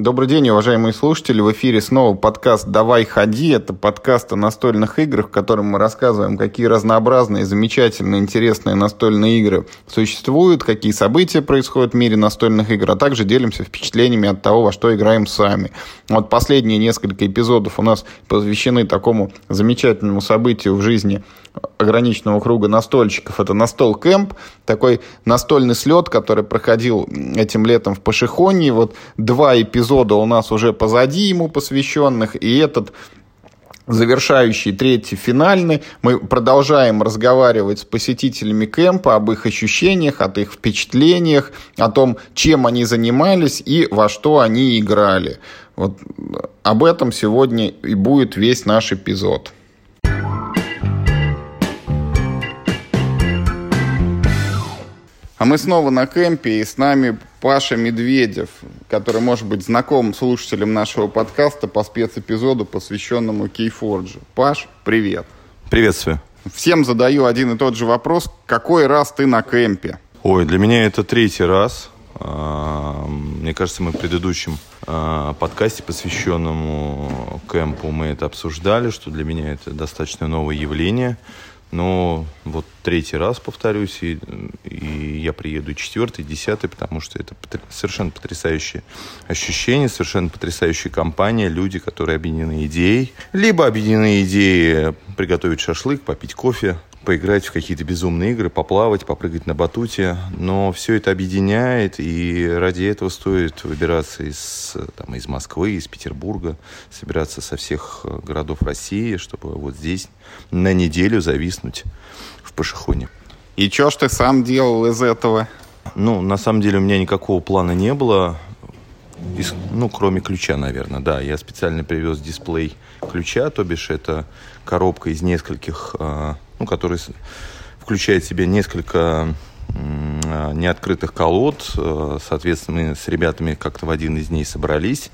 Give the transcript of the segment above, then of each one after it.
Добрый день, уважаемые слушатели. В эфире снова подкаст «Давай ходи». Это подкаст о настольных играх, в котором мы рассказываем, какие разнообразные, замечательные, интересные настольные игры существуют, какие события происходят в мире настольных игр, а также делимся впечатлениями от того, во что играем сами. Вот последние несколько эпизодов у нас посвящены такому замечательному событию в жизни ограниченного круга настольщиков. Это настол кэмп, такой настольный слет, который проходил этим летом в Пашихоне. Вот два эпизода у нас уже позади ему посвященных, и этот завершающий третий финальный. Мы продолжаем разговаривать с посетителями кемпа об их ощущениях, от их впечатлениях, о том, чем они занимались и во что они играли. Вот об этом сегодня и будет весь наш эпизод. А мы снова на кемпе, и с нами Паша Медведев, который может быть знаком слушателям нашего подкаста по спецэпизоду, посвященному Кейфорджу. Паш, привет. Приветствую. Всем задаю один и тот же вопрос. Какой раз ты на кемпе? Ой, для меня это третий раз. А, мне кажется, мы в предыдущем а, подкасте, посвященному кемпу, мы это обсуждали, что для меня это достаточно новое явление. Но вот третий раз повторюсь, и, и я приеду четвертый, десятый, потому что это совершенно потрясающее ощущение, совершенно потрясающая компания, люди, которые объединены идеей, либо объединены идеей приготовить шашлык, попить кофе, поиграть в какие-то безумные игры, поплавать, попрыгать на батуте. Но все это объединяет, и ради этого стоит выбираться из, там, из Москвы, из Петербурга, собираться со всех э, городов России, чтобы вот здесь на неделю зависнуть в Пашихоне. И что ж ты сам делал из этого? Ну, на самом деле у меня никакого плана не было. Из, ну, кроме ключа, наверное, да. Я специально привез дисплей ключа, то бишь это коробка из нескольких э, ну, который включает в себя несколько неоткрытых колод. Э, соответственно, мы с ребятами как-то в один из дней собрались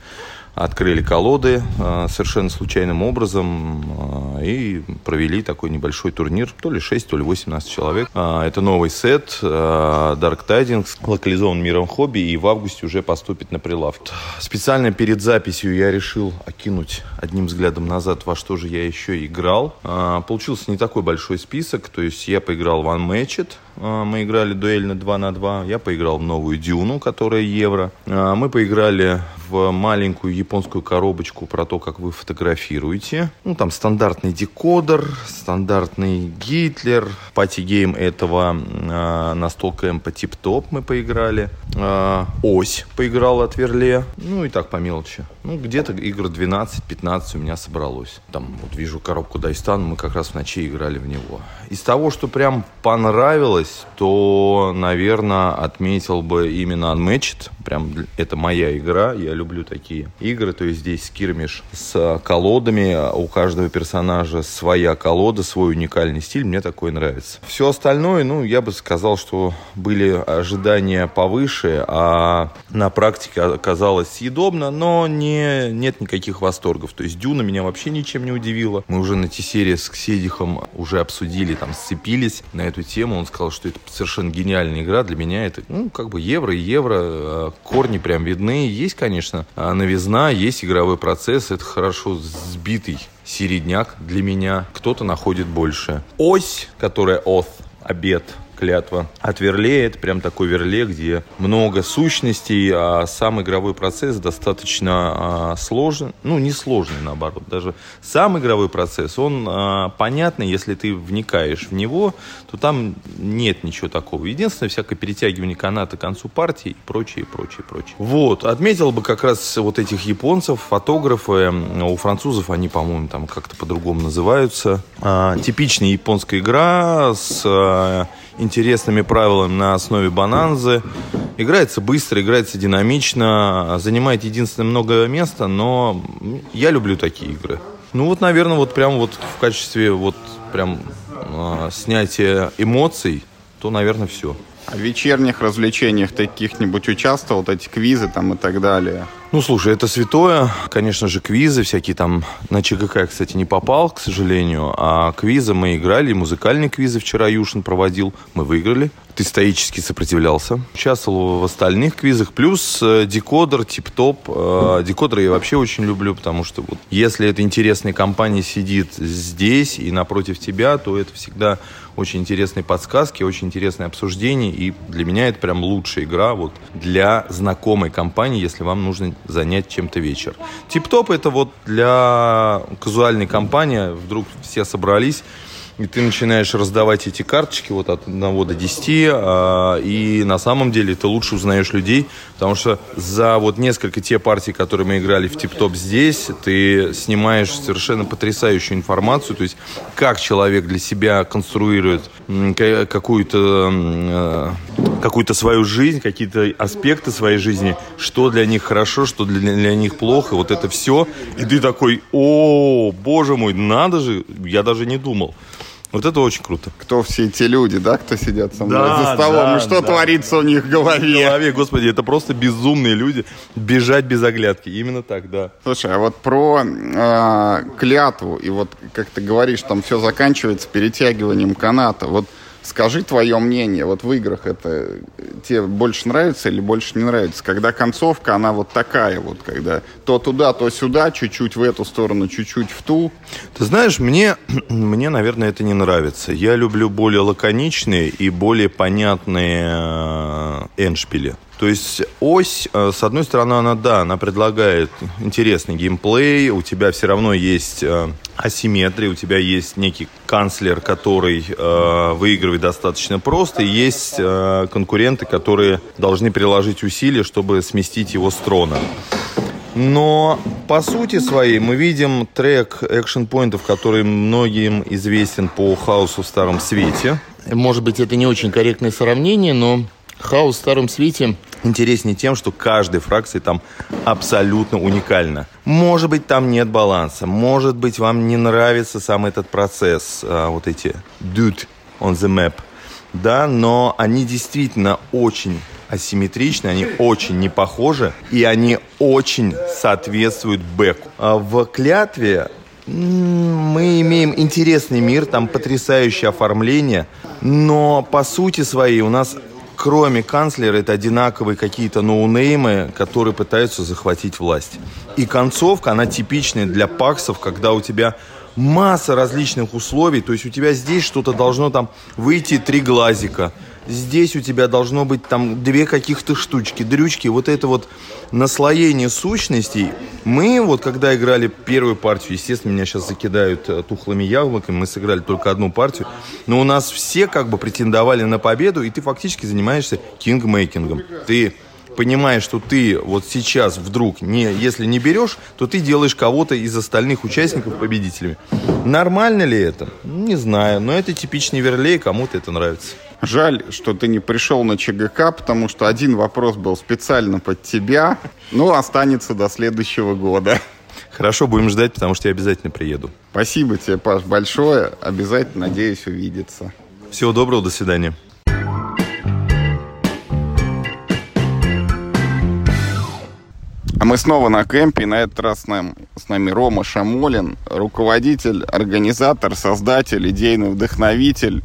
открыли колоды э, совершенно случайным образом э, и провели такой небольшой турнир, то ли 6, то ли 18 человек. Э, это новый сет Dark Tidings, локализован миром хобби и в августе уже поступит на прилавки. Специально перед записью я решил окинуть одним взглядом назад, во что же я еще играл. Получился не такой большой список, то есть я поиграл в Unmatched, мы играли дуэльно 2 на 2, я поиграл в новую Дюну, которая евро. Мы поиграли в маленькую японскую коробочку про то, как вы фотографируете. Ну, там стандартный декодер, стандартный Гитлер. Пати-гейм этого э, настолка МП Тип-Топ мы поиграли. Э, Ось поиграл от Верле. Ну, и так по мелочи. Ну, где-то игр 12-15 у меня собралось. Там, вот вижу коробку Дайстан, мы как раз в ночи играли в него. Из того, что прям понравилось, то, наверное, отметил бы именно Unmatched. Прям это моя игра, я люблю такие игры. То есть здесь скирмиш с колодами, у каждого персонажа своя колода, свой уникальный стиль. Мне такое нравится. Все остальное, ну, я бы сказал, что были ожидания повыше, а на практике оказалось съедобно, но не, нет никаких восторгов. То есть Дюна меня вообще ничем не удивила. Мы уже на T-серии с Кседихом уже обсудили, там, сцепились на эту тему. Он сказал, что это совершенно гениальная игра. Для меня это, ну, как бы евро и евро. А корни прям видны. Есть, конечно, новизна, есть игровой процесс. Это хорошо сбитый середняк для меня. Кто-то находит больше. Ось, которая oth, обед, клятва. От Верле это прям такой Верле, где много сущностей, а сам игровой процесс достаточно а, сложный. Ну, не сложный, наоборот. Даже сам игровой процесс, он а, понятный, если ты вникаешь в него, то там нет ничего такого. Единственное, всякое перетягивание каната к концу партии и прочее, и прочее, прочее. Вот. Отметил бы как раз вот этих японцев, фотографы. У французов они, по-моему, там как-то по-другому называются. А, типичная японская игра с а, интересными правилами на основе бананзы. Играется быстро, играется динамично, занимает единственное много места, но я люблю такие игры. Ну вот, наверное, вот прям вот в качестве вот прям э, снятия эмоций то, наверное, все. В вечерних развлечениях таких-нибудь участвовал, вот эти квизы там и так далее? Ну, слушай, это святое. Конечно же, квизы всякие там. На ЧГК я, кстати, не попал, к сожалению. А квизы мы играли. Музыкальные квизы вчера Юшин проводил. Мы выиграли. Ты стоически сопротивлялся. Участвовал в остальных квизах. Плюс э, декодер, тип-топ. Э, декодер я вообще очень люблю, потому что вот если эта интересная компания сидит здесь и напротив тебя, то это всегда очень интересные подсказки, очень интересное обсуждение. И для меня это прям лучшая игра вот для знакомой компании, если вам нужно занять чем-то вечер. Тип-топ это вот для казуальной компании, вдруг все собрались, и ты начинаешь раздавать эти карточки вот от 1 до 10, а, и на самом деле ты лучше узнаешь людей, потому что за вот несколько те партии, которые мы играли в тип-топ здесь, ты снимаешь совершенно потрясающую информацию, то есть как человек для себя конструирует какую-то э, какую-то свою жизнь, какие-то аспекты своей жизни, что для них хорошо, что для, для них плохо, вот это все, и ты такой, о, боже мой, надо же, я даже не думал. Вот это очень круто. Кто все эти люди, да, кто сидят со мной да, за столом, да, и что да. творится у них в голове? В голове, господи, это просто безумные люди. Бежать без оглядки, именно так, да. Слушай, а вот про э, клятву, и вот, как ты говоришь, там все заканчивается перетягиванием каната. Вот Скажи твое мнение, вот в играх это тебе больше нравится или больше не нравится? Когда концовка, она вот такая вот, когда то туда, то сюда, чуть-чуть в эту сторону, чуть-чуть в ту. Ты знаешь, мне, мне, наверное, это не нравится. Я люблю более лаконичные и более понятные э, эншпили. То есть ось, э, с одной стороны, она, да, она предлагает интересный геймплей, у тебя все равно есть э, асимметрия, у тебя есть некий канцлер, который э, выигрывает достаточно просто, и есть э, конкуренты, которые должны приложить усилия, чтобы сместить его с трона. Но по сути своей мы видим трек экшен-поинтов, который многим известен по хаосу в Старом Свете. Может быть, это не очень корректное сравнение, но Хаос в Старом Свете интереснее тем, что каждой фракции там абсолютно уникальна. Может быть, там нет баланса. Может быть, вам не нравится сам этот процесс, а, вот эти dude on the map. Да, но они действительно очень асимметричны, они очень не похожи, и они очень соответствуют бэку. А в клятве мы имеем интересный мир, там потрясающее оформление, но по сути своей у нас кроме канцлера, это одинаковые какие-то ноунеймы, которые пытаются захватить власть. И концовка, она типичная для паксов, когда у тебя масса различных условий, то есть у тебя здесь что-то должно там выйти три глазика, здесь у тебя должно быть там две каких-то штучки, дрючки, вот это вот наслоение сущностей. Мы вот, когда играли первую партию, естественно, меня сейчас закидают э, тухлыми яблоками, мы сыграли только одну партию, но у нас все как бы претендовали на победу, и ты фактически занимаешься кингмейкингом. Ты понимаешь, что ты вот сейчас вдруг, не, если не берешь, то ты делаешь кого-то из остальных участников победителями. Нормально ли это? Не знаю, но это типичный верлей, кому-то это нравится. Жаль, что ты не пришел на ЧГК, потому что один вопрос был специально под тебя. Ну, останется до следующего года. Хорошо, будем ждать, потому что я обязательно приеду. Спасибо тебе, Паш, большое. Обязательно, надеюсь, увидеться. Всего доброго, до свидания. А мы снова на кемпе, и на этот раз с нами, с нами Рома Шамолин, руководитель, организатор, создатель, идейный вдохновитель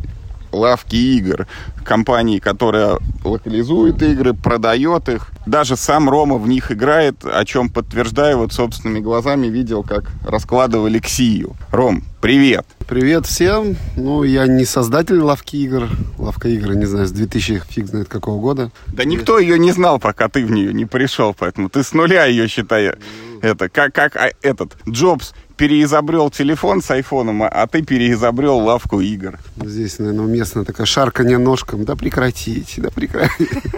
лавки игр, компании, которая локализует игры, продает их. Даже сам Рома в них играет, о чем подтверждаю, вот собственными глазами видел, как раскладывали Ксию. Ром, привет! Привет всем. Ну, я не создатель лавки игр. Лавка игр, не знаю, с 2000 фиг знает какого года. Да никто ее не знал, пока ты в нее не пришел, поэтому ты с нуля ее считай. Это как, как а, этот Джобс переизобрел телефон с айфоном, а ты переизобрел лавку игр. Здесь, наверное, уместно такая шарканье ножком. Да прекратите, да прекратите.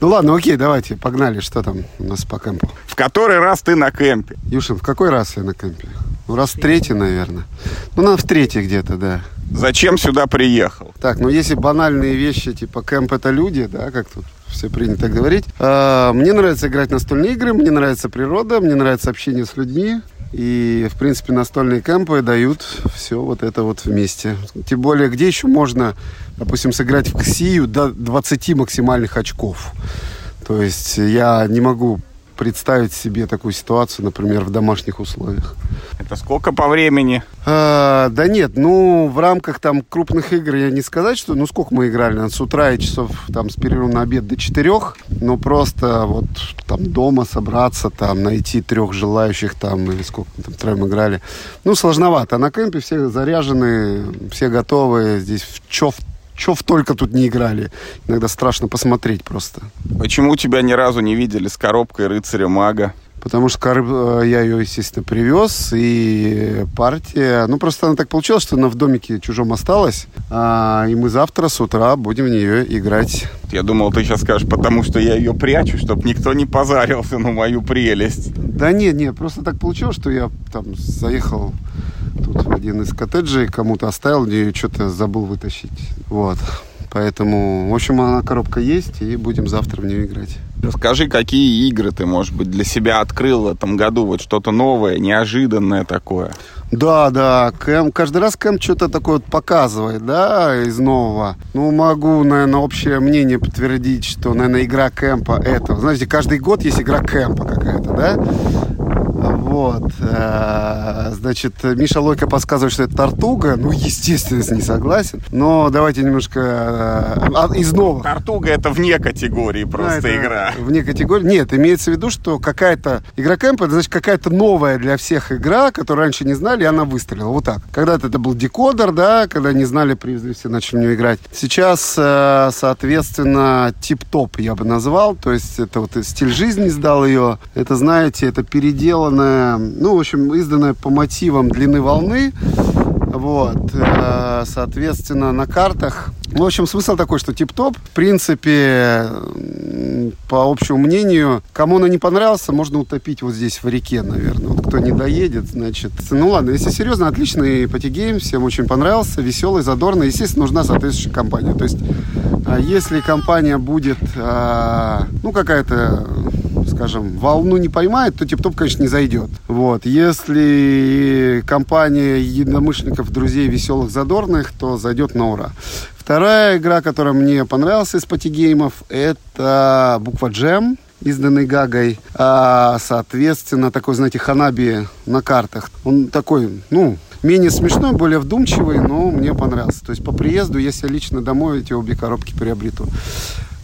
Ну ладно, окей, давайте, погнали. Что там у нас по кемпу? В который раз ты на кемпе? Юшин, в какой раз я на кемпе? Ну, раз в третий, наверное. Ну, на в третий где-то, да. Зачем сюда приехал? Так, ну если банальные вещи, типа кемп это люди, да, как тут все принято говорить. А, мне нравится играть настольные игры, мне нравится природа, мне нравится общение с людьми. И, в принципе, настольные кемпы дают все вот это вот вместе. Тем более, где еще можно допустим, сыграть в Ксию до 20 максимальных очков. То есть я не могу представить себе такую ситуацию, например, в домашних условиях. Это сколько по времени? А, да нет, ну, в рамках там крупных игр я не сказать, что, ну, сколько мы играли, наверное, с утра и часов там с перерывом на обед до четырех, но просто вот там дома собраться, там найти трех желающих там, или сколько мы там троем играли, ну, сложновато. А на кемпе все заряжены, все готовы, здесь в чё в только тут не играли. Иногда страшно посмотреть просто. Почему тебя ни разу не видели с коробкой рыцаря мага? Потому что э, я ее, естественно, привез, и партия... Ну, просто она так получилась, что она в домике чужом осталась, а, и мы завтра с утра будем в нее играть. Я думал, ты сейчас скажешь, потому что я ее прячу, чтобы никто не позарился на мою прелесть. Да нет, нет, просто так получилось, что я там заехал тут в один из коттеджей, кому-то оставил, где что-то забыл вытащить. Вот. Поэтому, в общем, она коробка есть, и будем завтра в нее играть. Расскажи, какие игры ты, может быть, для себя открыл в этом году? Вот что-то новое, неожиданное такое. Да, да, Кэм, каждый раз Кэм что-то такое вот показывает, да, из нового. Ну, могу, наверное, общее мнение подтвердить, что, наверное, игра Кэмпа это. Знаете, каждый год есть игра Кэмпа какая-то, да? Вот. Э, значит, Миша Лойко подсказывает, что это Тартуга. Ну, естественно, не согласен. Но давайте немножко э, из новых. Тартуга это вне категории просто да, игра. Вне категории. Нет, имеется в виду, что какая-то игра кемпа, это значит какая-то новая для всех игра, которую раньше не знали, и она выстрелила. Вот так. Когда-то это был декодер, да, когда не знали, привезли, все начали в нее играть. Сейчас, э, соответственно, тип-топ я бы назвал. То есть это вот стиль жизни сдал ее. Это, знаете, это переделанная ну, в общем, изданная по мотивам длины волны. Вот, э, соответственно, на картах. В общем, смысл такой, что тип-топ, в принципе, по общему мнению, кому она не понравился, можно утопить вот здесь в реке, наверное. Вот кто не доедет, значит. Ну ладно, если серьезно, отличный патигейм, всем очень понравился, веселый, задорный. Естественно, нужна соответствующая компания. То есть, а если компания будет, а, ну, какая-то скажем, волну не поймает, то тип-топ, конечно, не зайдет. Вот. Если компания единомышленников, друзей, веселых, задорных, то зайдет на ура. Вторая игра, которая мне понравилась из патигеймов, это буква Джем изданный Гагой. А, соответственно, такой, знаете, ханаби на картах. Он такой, ну, менее смешной, более вдумчивый, но мне понравился. То есть по приезду, если лично домой эти обе коробки приобрету.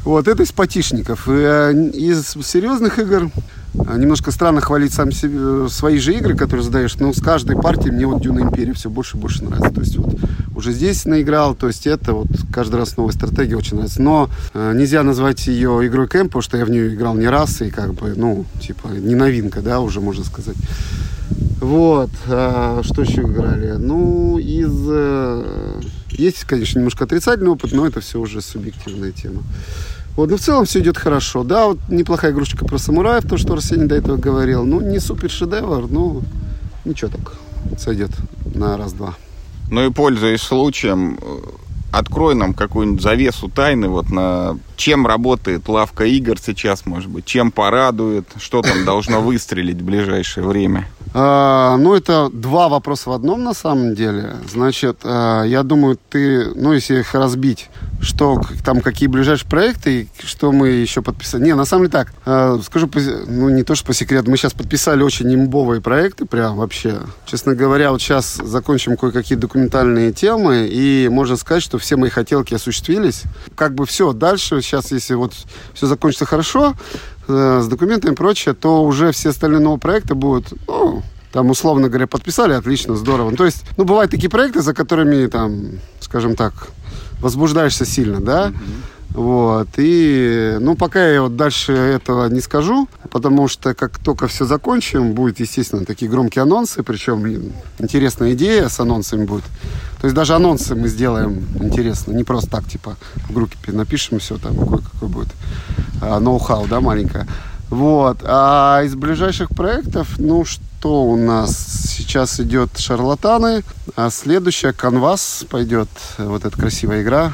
Вот, это из патишников. Э, из серьезных игр немножко странно хвалить сам себе, э, свои же игры, которые задаешь, но с каждой партией мне вот Дюна Империя все больше и больше нравится. То есть вот уже здесь наиграл, то есть это вот каждый раз новая стратегия очень нравится. Но э, нельзя назвать ее игрой кэмп, потому что я в нее играл не раз, и как бы, ну, типа, не новинка, да, уже можно сказать. Вот, а, что еще играли? Ну, из... Э, есть, конечно, немножко отрицательный опыт, но это все уже субъективная тема. Вот, но в целом все идет хорошо. Да, вот неплохая игрушечка про самураев, то, что Арсений до этого говорил. Ну, не супер шедевр, но ничего так, сойдет на раз-два. Ну и пользуясь случаем, открой нам какую-нибудь завесу тайны вот на чем работает лавка игр сейчас, может быть, чем порадует, что там должно выстрелить в ближайшее время. А, ну, это два вопроса в одном на самом деле. Значит, а, я думаю, ты, ну, если их разбить, что там какие ближайшие проекты, что мы еще подписали. Не, на самом деле так, а, скажу, ну, не то, что по секрету, мы сейчас подписали очень имбовые проекты, прям вообще. Честно говоря, вот сейчас закончим кое-какие документальные темы, и можно сказать, что все мои хотелки осуществились. Как бы все, дальше сейчас, если вот все закончится хорошо, Э, с документами и прочее, то уже все остальные новые проекты будут, ну, там, условно говоря, подписали, отлично, здорово. Ну, то есть, ну, бывают такие проекты, за которыми, там, скажем так, возбуждаешься сильно, да, mm-hmm. Вот. И, ну, пока я вот дальше этого не скажу, потому что как только все закончим, будет, естественно, такие громкие анонсы, причем интересная идея с анонсами будет. То есть даже анонсы мы сделаем интересно, не просто так, типа, в группе напишем все там, какой, какой будет а, ноу-хау, да, маленькое. Вот. А из ближайших проектов, ну, что у нас? Сейчас идет «Шарлатаны», а следующая «Канвас» пойдет, вот эта красивая игра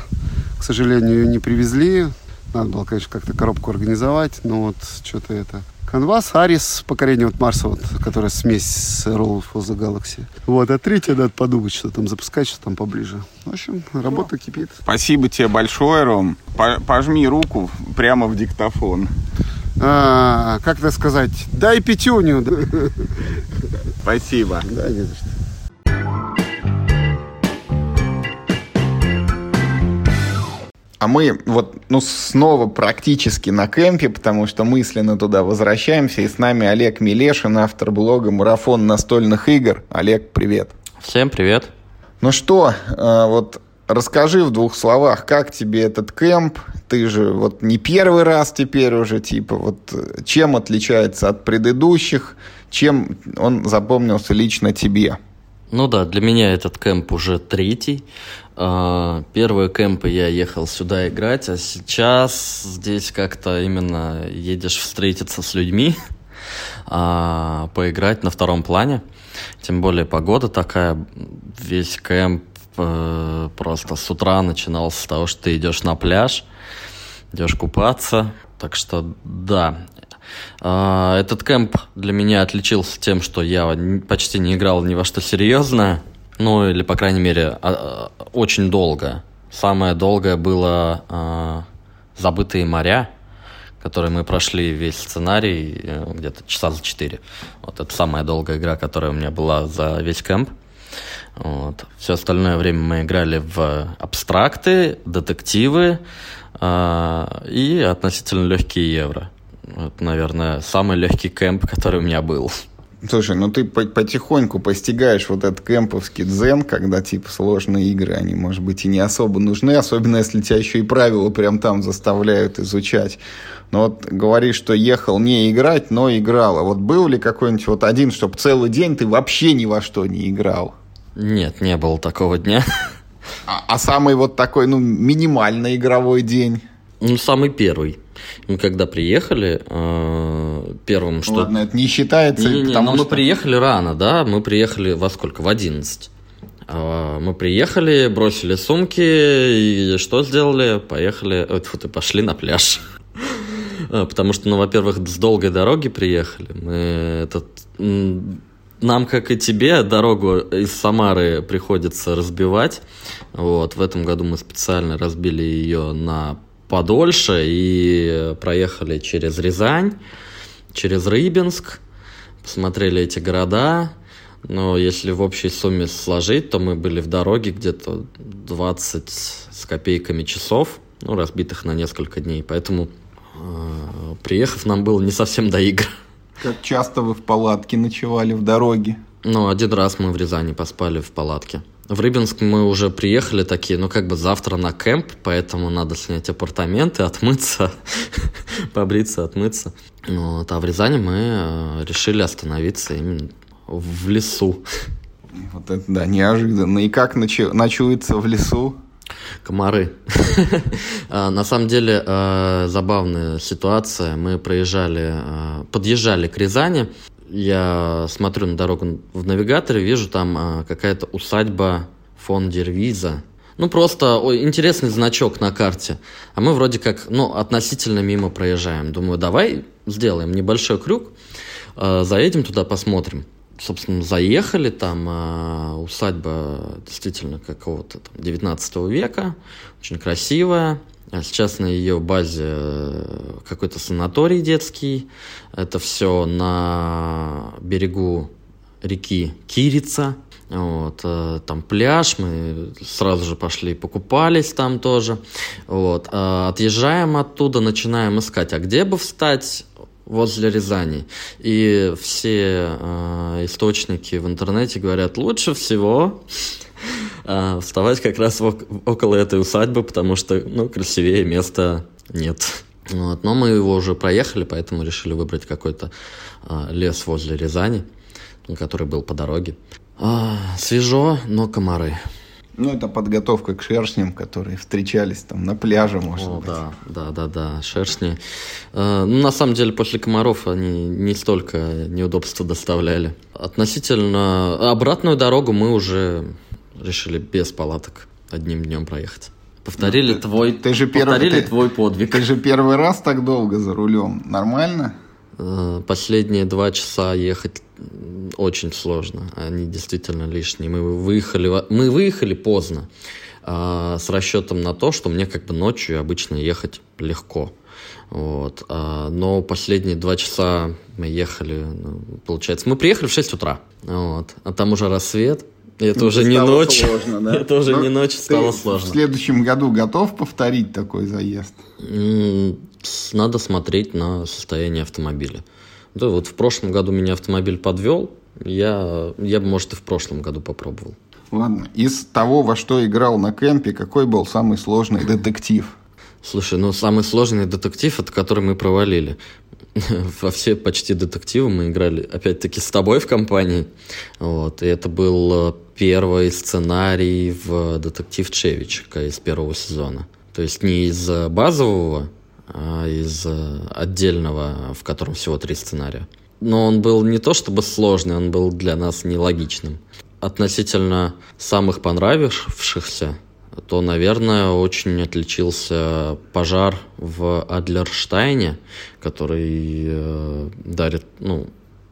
к сожалению, ее не привезли. Надо было, конечно, как-то коробку организовать, но вот что-то это Canvas, Aris, покорение от Марса, вот, которая смесь с Roll for the Galaxy. Вот, а третья надо подумать, что там запускать, что там поближе. В общем, работа кипит. Спасибо тебе большое, Ром. Пожми руку прямо в диктофон. А, как это сказать? Дай пятюню. Спасибо. Да, не за что. А мы вот, ну, снова практически на кемпе, потому что мысленно туда возвращаемся. И с нами Олег Милешин, автор блога «Марафон настольных игр». Олег, привет. Всем привет. Ну что, э, вот расскажи в двух словах, как тебе этот кемп? Ты же вот не первый раз теперь уже, типа, вот чем отличается от предыдущих, чем он запомнился лично тебе? Ну да, для меня этот кемп уже третий. А, первые кемпы я ехал сюда играть, а сейчас здесь как-то именно едешь встретиться с людьми, а, поиграть на втором плане. Тем более погода такая, весь кемп э, просто с утра начинался с того, что ты идешь на пляж, идешь купаться. Так что да, а, этот кемп для меня отличился тем, что я почти не играл ни во что серьезное. Ну, или, по крайней мере, а, а, очень долго. Самое долгое было э, «Забытые моря», которые мы прошли весь сценарий э, где-то часа за четыре. Вот это самая долгая игра, которая у меня была за весь кемп. Вот. Все остальное время мы играли в абстракты, детективы э, и относительно легкие евро. Это, наверное, самый легкий кемп, который у меня был. Слушай, ну ты потихоньку постигаешь вот этот кемповский дзен, когда типа сложные игры, они, может быть, и не особо нужны, особенно если тебя еще и правила прям там заставляют изучать. Но вот говоришь, что ехал не играть, но играл. А вот был ли какой-нибудь вот один, чтобы целый день ты вообще ни во что не играл? Нет, не было такого дня. А, а самый вот такой, ну, минимальный игровой день? Ну, самый первый. Мы когда приехали, э, первым, что... Ладно, это не считается, не, не, потому но что... мы приехали рано, да, мы приехали во сколько? В 11. А, мы приехали, бросили сумки, и что сделали? Поехали, ой, фу, ты, пошли на пляж. А, потому что, ну, во-первых, с долгой дороги приехали. Мы этот... Нам, как и тебе, дорогу из Самары приходится разбивать. Вот, в этом году мы специально разбили ее на подольше и проехали через Рязань, через Рыбинск, посмотрели эти города. Но если в общей сумме сложить, то мы были в дороге где-то 20 с копейками часов, ну, разбитых на несколько дней. Поэтому, э, приехав, нам было не совсем до игр. Как часто вы в палатке ночевали в дороге? Ну, один раз мы в Рязани поспали в палатке. В Рыбинск мы уже приехали такие, ну как бы завтра на кемп, поэтому надо снять апартаменты, отмыться, побриться, отмыться. Вот. А в Рязани мы э, решили остановиться именно в лесу. Вот это да, неожиданно. И как ночу... ночуется в лесу? Комары. А, на самом деле э, забавная ситуация. Мы проезжали, э, подъезжали к Рязани, я смотрю на дорогу в навигаторе, вижу там а, какая-то усадьба фон Дервиза. Ну, просто ой, интересный значок на карте. А мы вроде как, ну, относительно мимо проезжаем. Думаю, давай сделаем небольшой крюк, э, заедем туда, посмотрим. Собственно, заехали, там э, усадьба действительно какого-то там 19 века, очень красивая. А сейчас на ее базе э, какой-то санаторий детский. Это все на берегу реки Кирица. Вот, э, там пляж, мы сразу же пошли покупались там тоже. Вот, а отъезжаем оттуда, начинаем искать, а где бы встать возле Рязани. И все э, источники в интернете говорят, лучше всего а, вставать как раз около этой усадьбы, потому что, ну, красивее места нет. Вот. Но мы его уже проехали, поэтому решили выбрать какой-то а, лес возле Рязани, который был по дороге. А, свежо, но комары. Ну, это подготовка к шершням, которые встречались там на пляже, может О, быть. Да, да, да, да, шершни. Э, ну, на самом деле, после комаров они не столько неудобства доставляли. Относительно обратную дорогу мы уже решили без палаток одним днем проехать. Повторили ну, твой, ты же первый, повторили ты, твой подвиг. Ты же первый раз так долго за рулем. Нормально? Э, последние два часа ехать очень сложно. Они действительно лишние. Мы выехали, мы выехали поздно а, с расчетом на то, что мне как бы ночью обычно ехать легко. Вот. А, но последние два часа мы ехали, ну, получается, мы приехали в 6 утра, вот. а там уже рассвет, это ну, уже не ночь. Сложно, да? Это уже Но не ночь, стало сложно. В следующем году готов повторить такой заезд? Надо смотреть на состояние автомобиля. Да, вот в прошлом году меня автомобиль подвел, я, я бы, может, и в прошлом году попробовал. Ладно, из того, во что играл на кемпе, какой был самый сложный детектив? Слушай, ну самый сложный детектив, это который мы провалили. Во все почти детективы мы играли, опять-таки, с тобой в компании. Вот, и это был э, первый сценарий в детектив Чевичика из первого сезона. То есть не из э, базового, из э, отдельного, в котором всего три сценария. Но он был не то чтобы сложный, он был для нас нелогичным. Относительно самых понравившихся, то, наверное, очень отличился пожар в Адлерштайне, который э, дарит, ну,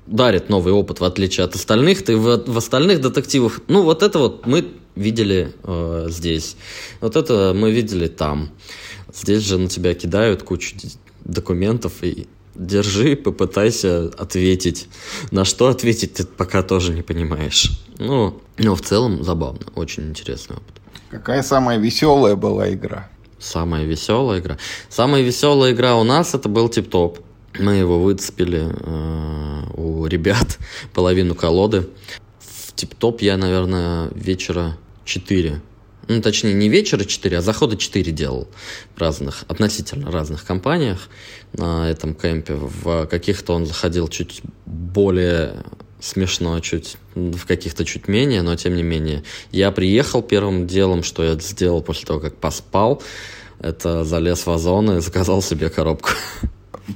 дарит новый опыт, в отличие от остальных. Ты в, в остальных детективах, ну, вот это вот мы видели э, здесь, вот это мы видели там. Здесь же на тебя кидают кучу документов и держи, попытайся ответить. На что ответить, ты пока тоже не понимаешь. Ну, но в целом забавно, очень интересный опыт. Какая самая веселая была игра? Самая веселая игра. Самая веселая игра у нас это был тип-топ. Мы его выцепили э, у ребят половину колоды. В тип-топ я, наверное, вечера 4 ну, точнее, не вечера 4, а захода 4 делал в разных, относительно разных компаниях на этом кемпе. В каких-то он заходил чуть более смешно, чуть в каких-то чуть менее, но тем не менее. Я приехал первым делом, что я сделал после того, как поспал, это залез в озон и заказал себе коробку.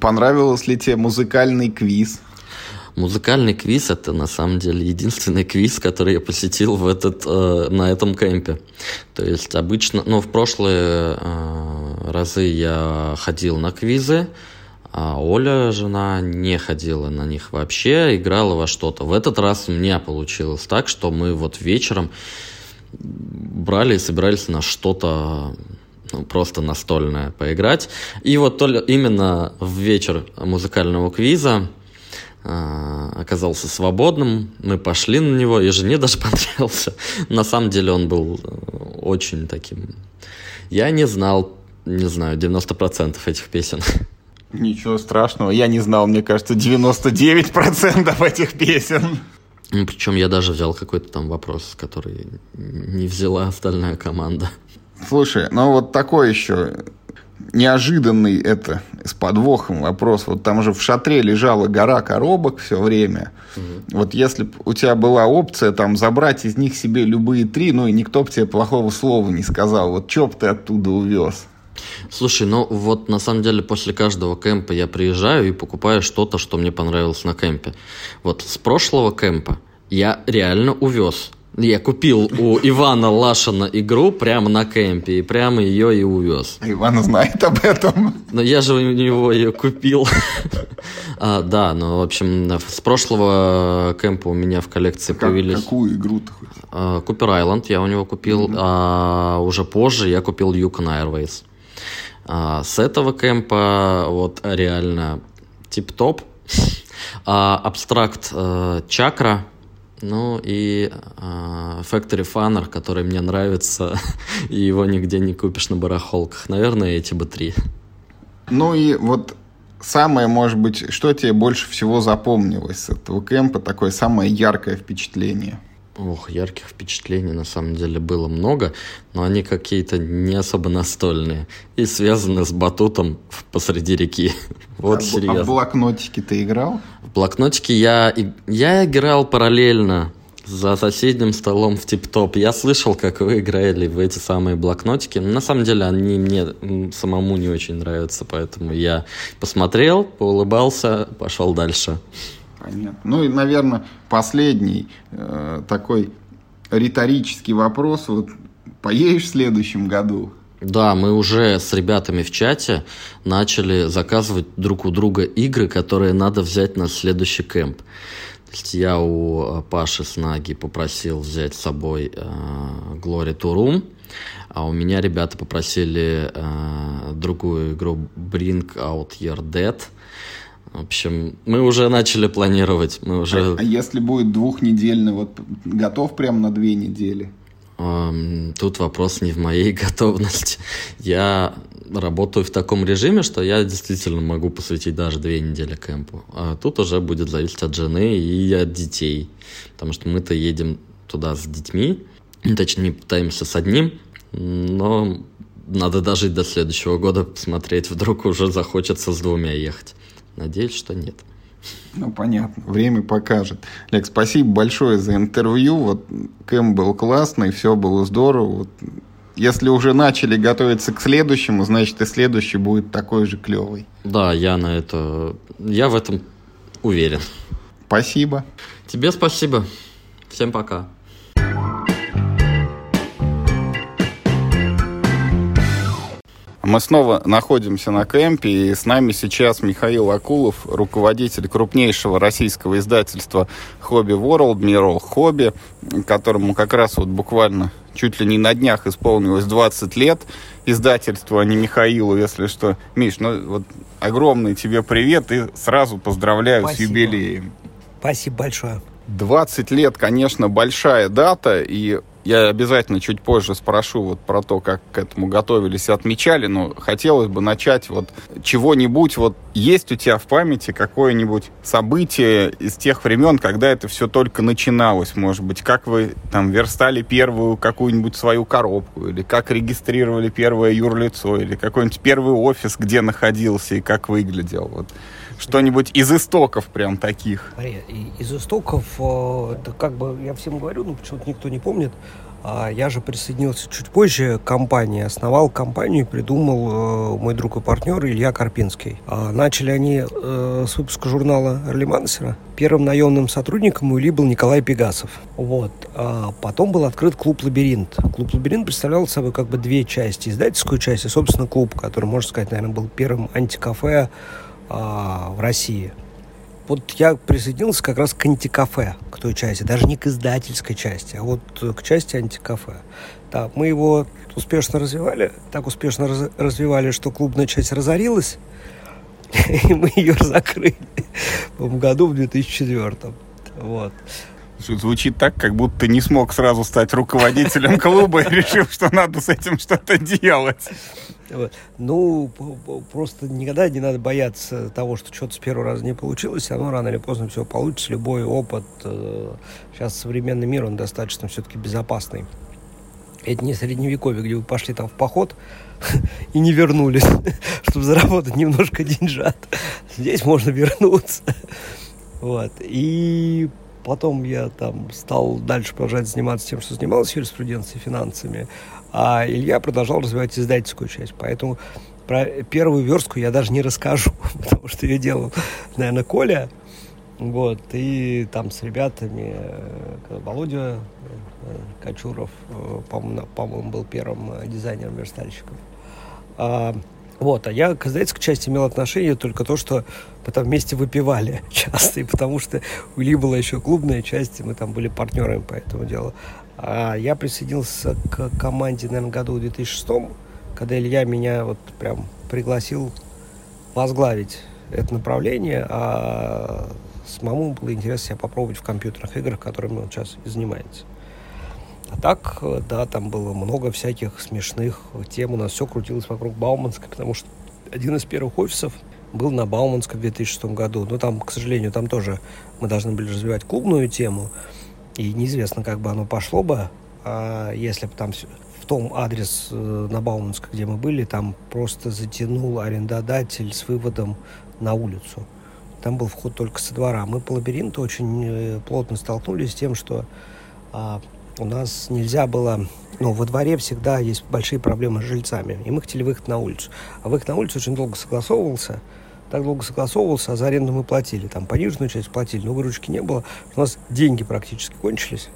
Понравилось ли тебе музыкальный квиз? Музыкальный квиз это на самом деле единственный квиз, который я посетил в этот, э, на этом кемпе. То есть обычно, ну, в прошлые э, разы я ходил на квизы, а Оля, жена, не ходила на них вообще, играла во что-то. В этот раз у меня получилось так, что мы вот вечером брали и собирались на что-то ну, просто настольное поиграть. И вот именно в вечер музыкального квиза оказался свободным, мы пошли на него, и жене даже понравился. На самом деле он был э, очень таким... Я не знал, не знаю, 90% этих песен. Ничего страшного, я не знал, мне кажется, 99% этих песен. Ну, причем я даже взял какой-то там вопрос, который не взяла остальная команда. Слушай, ну вот такой еще неожиданный это с подвохом вопрос. Вот там же в шатре лежала гора коробок все время. Угу. Вот если бы у тебя была опция там забрать из них себе любые три, ну и никто бы тебе плохого слова не сказал. Вот что бы ты оттуда увез? Слушай, ну вот на самом деле после каждого кемпа я приезжаю и покупаю что-то, что мне понравилось на кемпе. Вот с прошлого кемпа я реально увез я купил у Ивана Лашина игру прямо на кемпе, и прямо ее и увез. А Иван знает об этом. Но я же у него ее купил. а, да, ну, в общем, с прошлого кемпа у меня в коллекции как, появились... Какую игру-то хоть? А, Купер Айленд я у него купил, mm-hmm. а уже позже я купил Yukon Airways. А, с этого кемпа вот реально тип-топ. А, абстракт а, чакра ну и э, Factory Funner, который мне нравится, и его нигде не купишь на барахолках. Наверное, эти бы три. Ну и вот самое, может быть, что тебе больше всего запомнилось с этого кемпа, такое самое яркое впечатление? Ох, ярких впечатлений на самом деле было много, но они какие-то не особо настольные и связаны с батутом посреди реки. Вот а, серьезно. А в блокнотике ты играл? В блокнотике я, я играл параллельно за соседним столом в тип-топ. Я слышал, как вы играли в эти самые блокнотики. На самом деле они мне самому не очень нравятся, поэтому я посмотрел, поулыбался, пошел дальше. Понятно. Ну и, наверное, последний э, такой риторический вопрос. Вот поедешь в следующем году? Да, мы уже с ребятами в чате начали заказывать друг у друга игры, которые надо взять на следующий кемп. То есть я у э, Паши Снаги попросил взять с собой э, Glory to Room, а у меня ребята попросили э, другую игру Bring Out Your Dead. В общем, мы уже начали планировать. Мы уже... А, а если будет двухнедельный, вот готов прям на две недели? Тут вопрос не в моей готовности. Я работаю в таком режиме, что я действительно могу посвятить даже две недели кемпу. А тут уже будет зависеть от жены и от детей. Потому что мы-то едем туда с детьми. Точнее, пытаемся с одним. Но надо дожить до следующего года, посмотреть, вдруг уже захочется с двумя ехать. Надеюсь, что нет. Ну, понятно. Время покажет. Олег, спасибо большое за интервью. Вот Кэм был классный, все было здорово. Вот, если уже начали готовиться к следующему, значит и следующий будет такой же клевый. Да, я на это... Я в этом уверен. Спасибо. Тебе спасибо. Всем пока. Мы снова находимся на кемпе, и с нами сейчас Михаил Акулов, руководитель крупнейшего российского издательства Hobby World, Мирол Хобби, которому как раз вот буквально чуть ли не на днях исполнилось 20 лет издательству, а не Михаилу, если что. Миш, ну вот огромный тебе привет и сразу поздравляю Спасибо. с юбилеем. Спасибо большое. 20 лет, конечно, большая дата, и я обязательно чуть позже спрошу вот про то, как к этому готовились и отмечали, но хотелось бы начать вот чего-нибудь. Вот есть у тебя в памяти какое-нибудь событие из тех времен, когда это все только начиналось, может быть, как вы там верстали первую какую-нибудь свою коробку, или как регистрировали первое юрлицо, или какой-нибудь первый офис, где находился и как выглядел. Вот что-нибудь из истоков прям таких. Из истоков, это как бы я всем говорю, но почему-то никто не помнит. А я же присоединился чуть позже к компании, основал компанию придумал э, мой друг и партнер Илья Карпинский. А начали они э, с выпуска журнала «Эрлимансера». Первым наемным сотрудником у Ильи был Николай Пегасов. Вот. А потом был открыт клуб «Лабиринт». Клуб «Лабиринт» представлял собой как бы две части. Издательскую часть и, собственно, клуб, который, можно сказать, наверное, был первым антикафе а, в России. Вот я присоединился как раз к антикафе, к той части, даже не к издательской части, а вот к части антикафе. Да, мы его успешно развивали, так успешно раз, развивали, что клубная часть разорилась, и мы ее закрыли в году в 2004. Вот. Звучит так, как будто ты не смог сразу стать руководителем клуба и решил, что надо с этим что-то делать. Ну, просто никогда не надо бояться того, что что-то с первого раза не получилось. Оно рано или поздно все получится. Любой опыт. Э, сейчас современный мир, он достаточно все-таки безопасный. Это не средневековье, где вы пошли там в поход и не вернулись, чтобы заработать немножко деньжат. Здесь можно вернуться. Вот. И потом я там стал дальше продолжать заниматься тем, что занимался юриспруденцией, финансами. А Илья продолжал развивать издательскую часть. Поэтому про первую верстку я даже не расскажу, потому что ее делал, наверное, Коля. Вот, и там с ребятами, э, Володя э, Кочуров, э, по-моему, был первым дизайнером-верстальщиком. Вот, а я к издательской части имел отношение только то, что мы там вместе выпивали часто, и потому что у Ильи была еще клубная часть, и мы там были партнерами по этому делу. А я присоединился к команде, наверное, году в 2006, когда Илья меня вот прям пригласил возглавить это направление, а самому было интересно себя попробовать в компьютерных играх, которыми он сейчас и занимается. А так, да, там было много всяких смешных тем. У нас все крутилось вокруг Бауманска, потому что один из первых офисов был на Бауманска в 2006 году. Но там, к сожалению, там тоже мы должны были развивать клубную тему. И неизвестно, как бы оно пошло бы, а если бы там в том адрес э, на Бауманска, где мы были, там просто затянул арендодатель с выводом на улицу. Там был вход только со двора. Мы по лабиринту очень э, плотно столкнулись с тем, что а, у нас нельзя было... Ну, во дворе всегда есть большие проблемы с жильцами, и мы хотели выехать на улицу. А выход на улицу очень долго согласовывался, так долго согласовывался, а за аренду мы платили. Там пониженную часть платили, но выручки не было. У нас деньги практически кончились.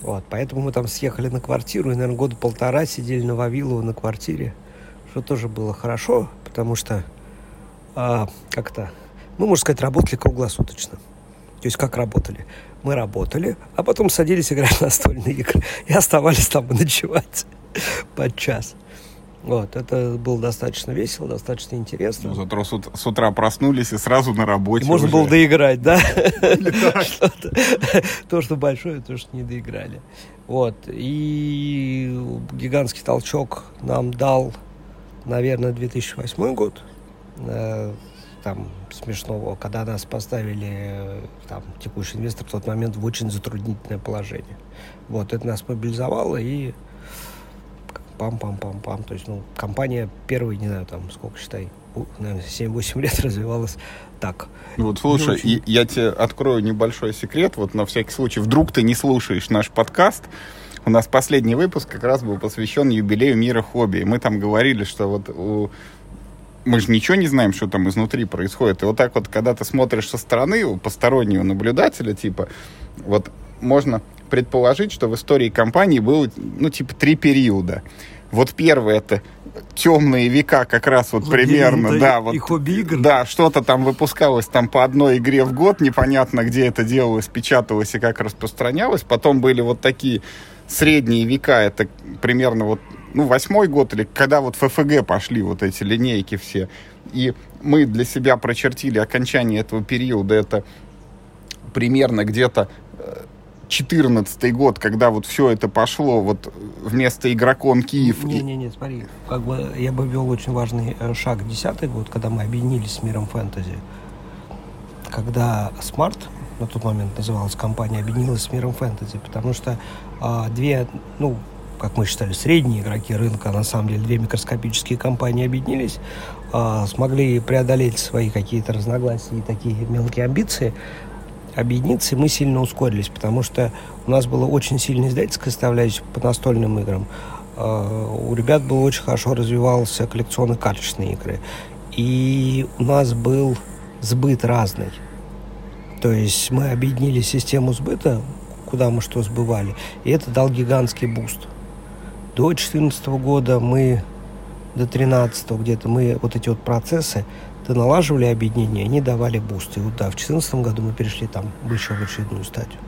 Вот, поэтому мы там съехали на квартиру, и, наверное, года полтора сидели на Вавилово на квартире, что тоже было хорошо, потому что а, как-то, мы, можно сказать, работали круглосуточно. То есть как работали? Мы работали, а потом садились играть в настольные игры и оставались там ночевать под час. Вот, это было достаточно весело, достаточно интересно. Ну, зато с, с утра проснулись и сразу на работе. И можно уже. было доиграть, да? То, что большое, то, что не доиграли. Вот. И гигантский толчок нам дал, наверное, 2008 год. Э, там смешного, когда нас поставили там текущий инвестор в тот момент в очень затруднительное положение. Вот, это нас мобилизовало и пам-пам-пам-пам. То есть, ну, компания первый, не знаю, там, сколько считай, наверное, 7-8 лет развивалась так. Ну вот слушай, очень... я тебе открою небольшой секрет, вот на всякий случай, вдруг ты не слушаешь наш подкаст, у нас последний выпуск как раз был посвящен юбилею мира хобби. И мы там говорили, что вот у... мы же ничего не знаем, что там изнутри происходит. И вот так вот, когда ты смотришь со стороны, у постороннего наблюдателя, типа, вот можно предположить, что в истории компании было, ну, типа, три периода. Вот первый это темные века как раз вот примерно, да, вот, и хобби-игр. Да, что-то там выпускалось там по одной игре в год, непонятно, где это делалось, печаталось и как распространялось. Потом были вот такие средние века, это примерно вот, ну, восьмой год, или когда вот в ФФГ пошли вот эти линейки все. И мы для себя прочертили окончание этого периода, это примерно где-то 14 год, когда вот все это пошло, вот вместо игрокон Киев. Не-не-не, смотри, как бы я бы вел очень важный э, шаг. Десятый год, когда мы объединились с миром фэнтези. Когда Smart, на тот момент называлась компания, объединилась с миром фэнтези, потому что а, две, ну, как мы считали, средние игроки рынка, а на самом деле две микроскопические компании объединились, а, смогли преодолеть свои какие-то разногласия и такие мелкие амбиции, объединиться, и мы сильно ускорились, потому что у нас было очень сильная издательская составляющая по настольным играм. А, у ребят был очень хорошо развивался коллекционно карточные игры. И у нас был сбыт разный. То есть мы объединили систему сбыта, куда мы что сбывали, и это дал гигантский буст. До 2014 года мы, до 2013 где-то мы вот эти вот процессы то налаживали объединение, они давали буст. И вот да, в 2014 году мы перешли там еще в очередную стадию.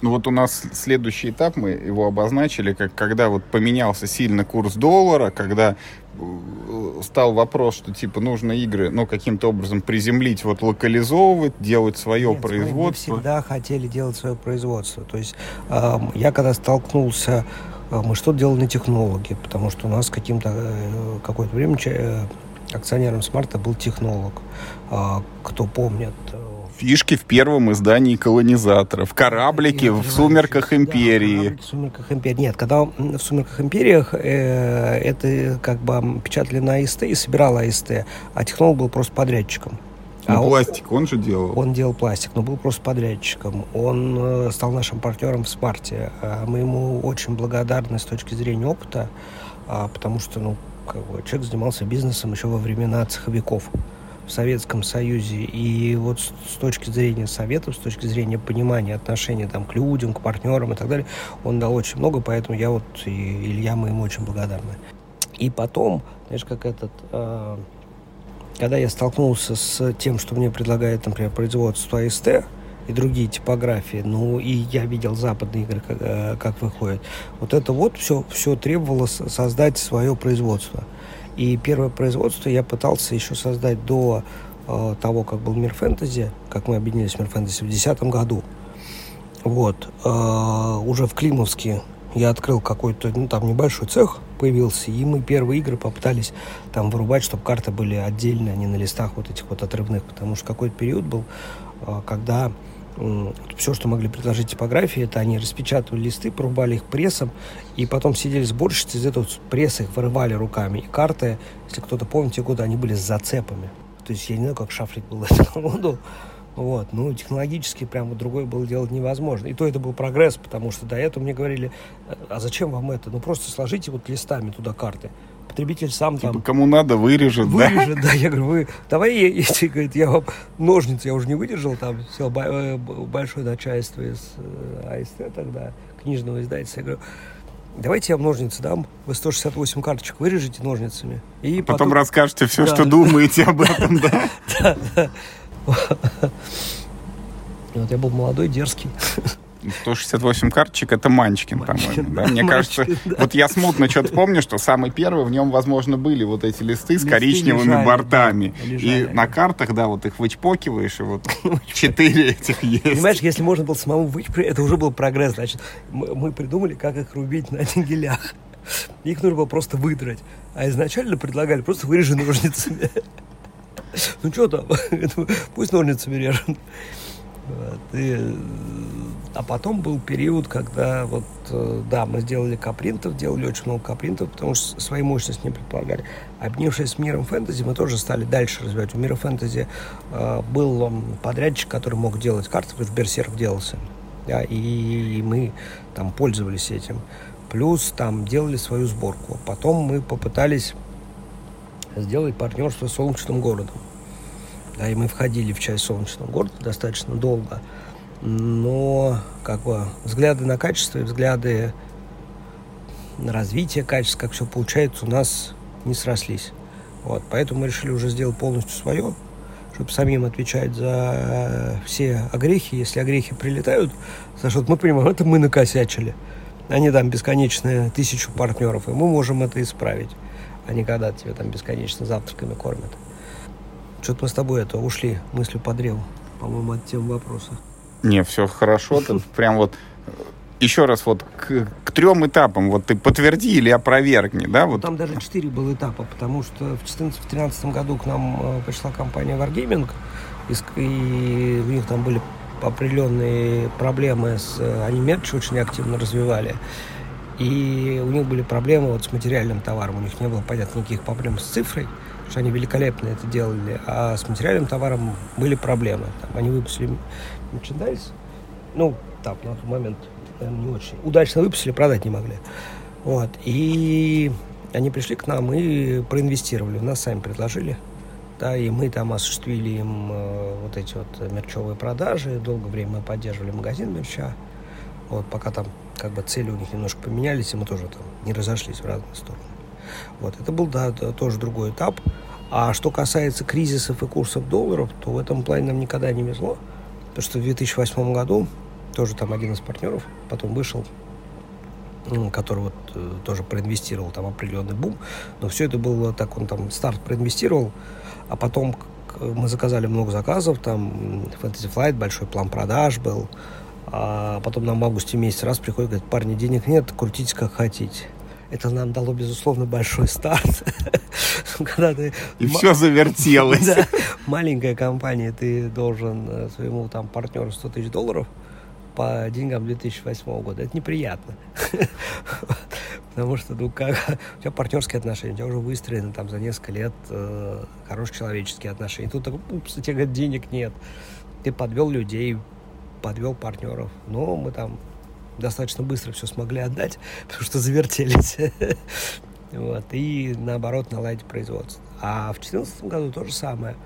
Ну вот у нас следующий этап, мы его обозначили, как когда вот поменялся сильно курс доллара, когда э, стал вопрос, что типа нужно игры, ну, каким-то образом приземлить, вот локализовывать, делать свое Нет, производство. Мы всегда хотели делать свое производство. То есть э, я когда столкнулся, мы что делали на технологии, потому что у нас каким-то э, какое-то время э, акционером Смарта был технолог. А, кто помнит, э, фишки в первом издании колонизаторов, кораблики в «Сумерках империи». Да, в «Сумерках империи». Нет, когда в «Сумерках империях» э, это как бы печатали на АСТ и собирал АСТ, а технолог был просто подрядчиком. Ну, а пластик он, он же делал? Он делал пластик, но был просто подрядчиком. Он э, стал нашим партнером в «Смарте». А мы ему очень благодарны с точки зрения опыта, а, потому что, ну, как бы, человек занимался бизнесом еще во времена цеховиков в Советском Союзе. И вот с, с точки зрения советов, с точки зрения понимания отношения там, к людям, к партнерам и так далее, он дал очень много, поэтому я вот и Илья, мы ему очень благодарны. И потом, знаешь, как этот... Э, когда я столкнулся с тем, что мне предлагает, например, производство АСТ, и другие типографии. Ну, и я видел западные игры, как, э, как выходят. Вот это вот все, все требовало создать свое производство. И первое производство я пытался еще создать до э, того, как был Мир Фэнтези, как мы объединились в Мир Фэнтези в 2010 году. Вот. Э, уже в Климовске я открыл какой-то, ну, там небольшой цех появился, и мы первые игры попытались там вырубать, чтобы карты были отдельно, а не на листах вот этих вот отрывных, потому что какой-то период был, э, когда все, что могли предложить типографии, это они распечатывали листы, порубали их прессом, и потом сидели сборщицы из этого пресса, их вырывали руками. И карты, если кто-то помнит те годы, они были с зацепами. То есть я не знаю, как шафлик был этом году. Вот, ну, технологически прямо другой было делать невозможно. И то это был прогресс, потому что до этого мне говорили, а зачем вам это? Ну, просто сложите вот листами туда карты потребитель сам типа, там... кому надо, вырежет, вырежет, да? да. Я говорю, вы, давай, если, говорит, я вам ножницы, я уже не выдержал, там все, э, большое начальство из э, АСТ тогда, книжного издательства. Я говорю, давайте я вам ножницы дам, вы 168 карточек вырежете ножницами. И потом, потом расскажете все, да. что думаете об этом, да? Вот я был молодой, дерзкий. 168 карточек это Манчкин, по-моему. Да? Мне Манчкин, кажется, да. вот я смутно что-то помню, что самый первый в нем, возможно, были вот эти листы, листы с коричневыми лежали, бортами. Да, лежали, и на картах, да, вот их вычпокиваешь, и вот четыре этих есть. Понимаешь, если можно было самому вычпокивать, это уже был прогресс. Значит, мы придумали, как их рубить на дигелях. Их нужно было просто выдрать. А изначально предлагали просто вырежи ножницами. Ну что там, пусть ножницами режут. Вот, и а потом был период, когда вот, э, да, мы сделали капринтов, делали очень много капринтов, потому что свои мощности не предполагали. Обнявшись с миром фэнтези, мы тоже стали дальше развивать. У мира фэнтези э, был подрядчик, который мог делать карты, потому что Берсерк делался. Да, и мы там пользовались этим. Плюс там делали свою сборку. Потом мы попытались сделать партнерство с Солнечным городом. Да, и мы входили в часть Солнечного города достаточно долго но как бы взгляды на качество и взгляды на развитие качества, как все получается, у нас не срослись. Вот, поэтому мы решили уже сделать полностью свое, чтобы самим отвечать за все огрехи. Если огрехи прилетают, за что мы понимаем, это мы накосячили. Они там бесконечные тысячу партнеров, и мы можем это исправить, а не когда тебя там бесконечно завтраками кормят. Что-то мы с тобой это ушли мыслью по древу, по-моему, от темы вопроса. Не, все хорошо. Ты прям вот еще раз вот к, к трем этапам. Вот ты подтверди или опровергни, да? Вот. Там даже четыре было этапа, потому что в 2014-2013 году к нам э, пришла компания Wargaming, и, и у них там были определенные проблемы с... Э, они мерч очень активно развивали. И у них были проблемы вот с материальным товаром. У них не было, понятно, никаких проблем с цифрой, потому что они великолепно это делали. А с материальным товаром были проблемы. Там, они выпустили мерчендайз. Ну, там, на тот момент, наверное, не очень. Удачно выпустили, продать не могли. Вот. И они пришли к нам и проинвестировали. Нас сами предложили. Да, и мы там осуществили им э, вот эти вот мерчевые продажи. Долгое время мы поддерживали магазин мерча. Вот, пока там как бы цели у них немножко поменялись, и мы тоже там не разошлись в разные стороны. Вот, это был, да, тоже другой этап. А что касается кризисов и курсов долларов, то в этом плане нам никогда не везло. Потому что в 2008 году тоже там один из партнеров потом вышел, который вот э, тоже проинвестировал там определенный бум. Но все это было так, он там старт проинвестировал, а потом мы заказали много заказов, там Fantasy Flight, большой план продаж был, а потом нам в августе месяц раз приходит, говорит, парни, денег нет, крутитесь как хотите. Это нам дало, безусловно, большой старт. Когда ты... И все завертелось. да, маленькая компания, ты должен э, своему там партнеру 100 тысяч долларов по деньгам 2008 года. Это неприятно. Потому что, ну, как, у тебя партнерские отношения, у тебя уже выстроены там за несколько лет э, хорошие человеческие отношения. Тут, упс, у тебя говорят, денег нет. Ты подвел людей, подвел партнеров. Но мы там достаточно быстро все смогли отдать, потому что завертелись. Вот, и наоборот наладить производство. А в 2014 году то же самое.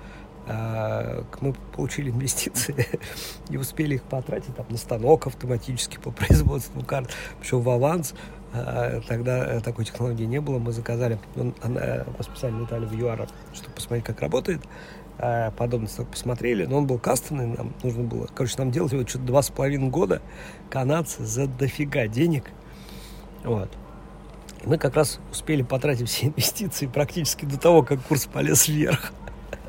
А, мы получили инвестиции и успели их потратить там, на станок автоматически по производству карт, причем в аванс. А, тогда такой технологии не было. Мы заказали, мы специально летали в ЮАР, чтобы посмотреть, как работает. А, подобный сток посмотрели, но он был кастомный, нам нужно было, короче, нам делать его что-то два с половиной года, канадцы за дофига денег, вот. И мы как раз успели потратить все инвестиции практически до того, как курс полез вверх.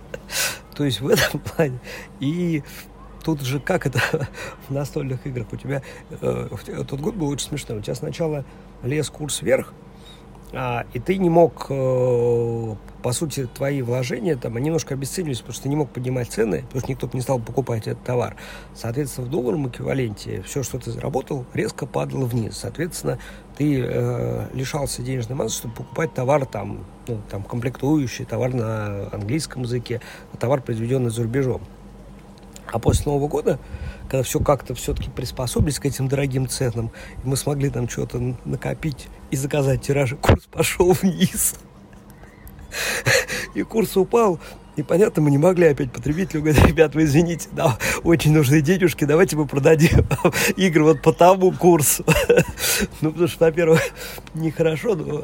То есть в этом плане. И тут же как это в настольных играх у тебя э, тот год был очень смешной. У тебя сначала лез курс вверх, а, и ты не мог, э, по сути, твои вложения там немножко обесценились, потому что ты не мог поднимать цены, потому что никто бы не стал покупать этот товар. Соответственно, в долларовом эквиваленте все, что ты заработал, резко падало вниз. Соответственно, ты э, лишался денежной массы, чтобы покупать товар там, ну, там комплектующий, товар на английском языке, товар, произведенный за рубежом. А после Нового года когда все как-то все-таки приспособились к этим дорогим ценам, и мы смогли там что-то накопить и заказать тиражи, курс пошел вниз. И курс упал, непонятно, мы не могли опять потребителю говорить, ребят, вы извините, да, очень нужны денежки, давайте мы продадим игры вот по тому курсу. Ну, потому что, во-первых, нехорошо, ну,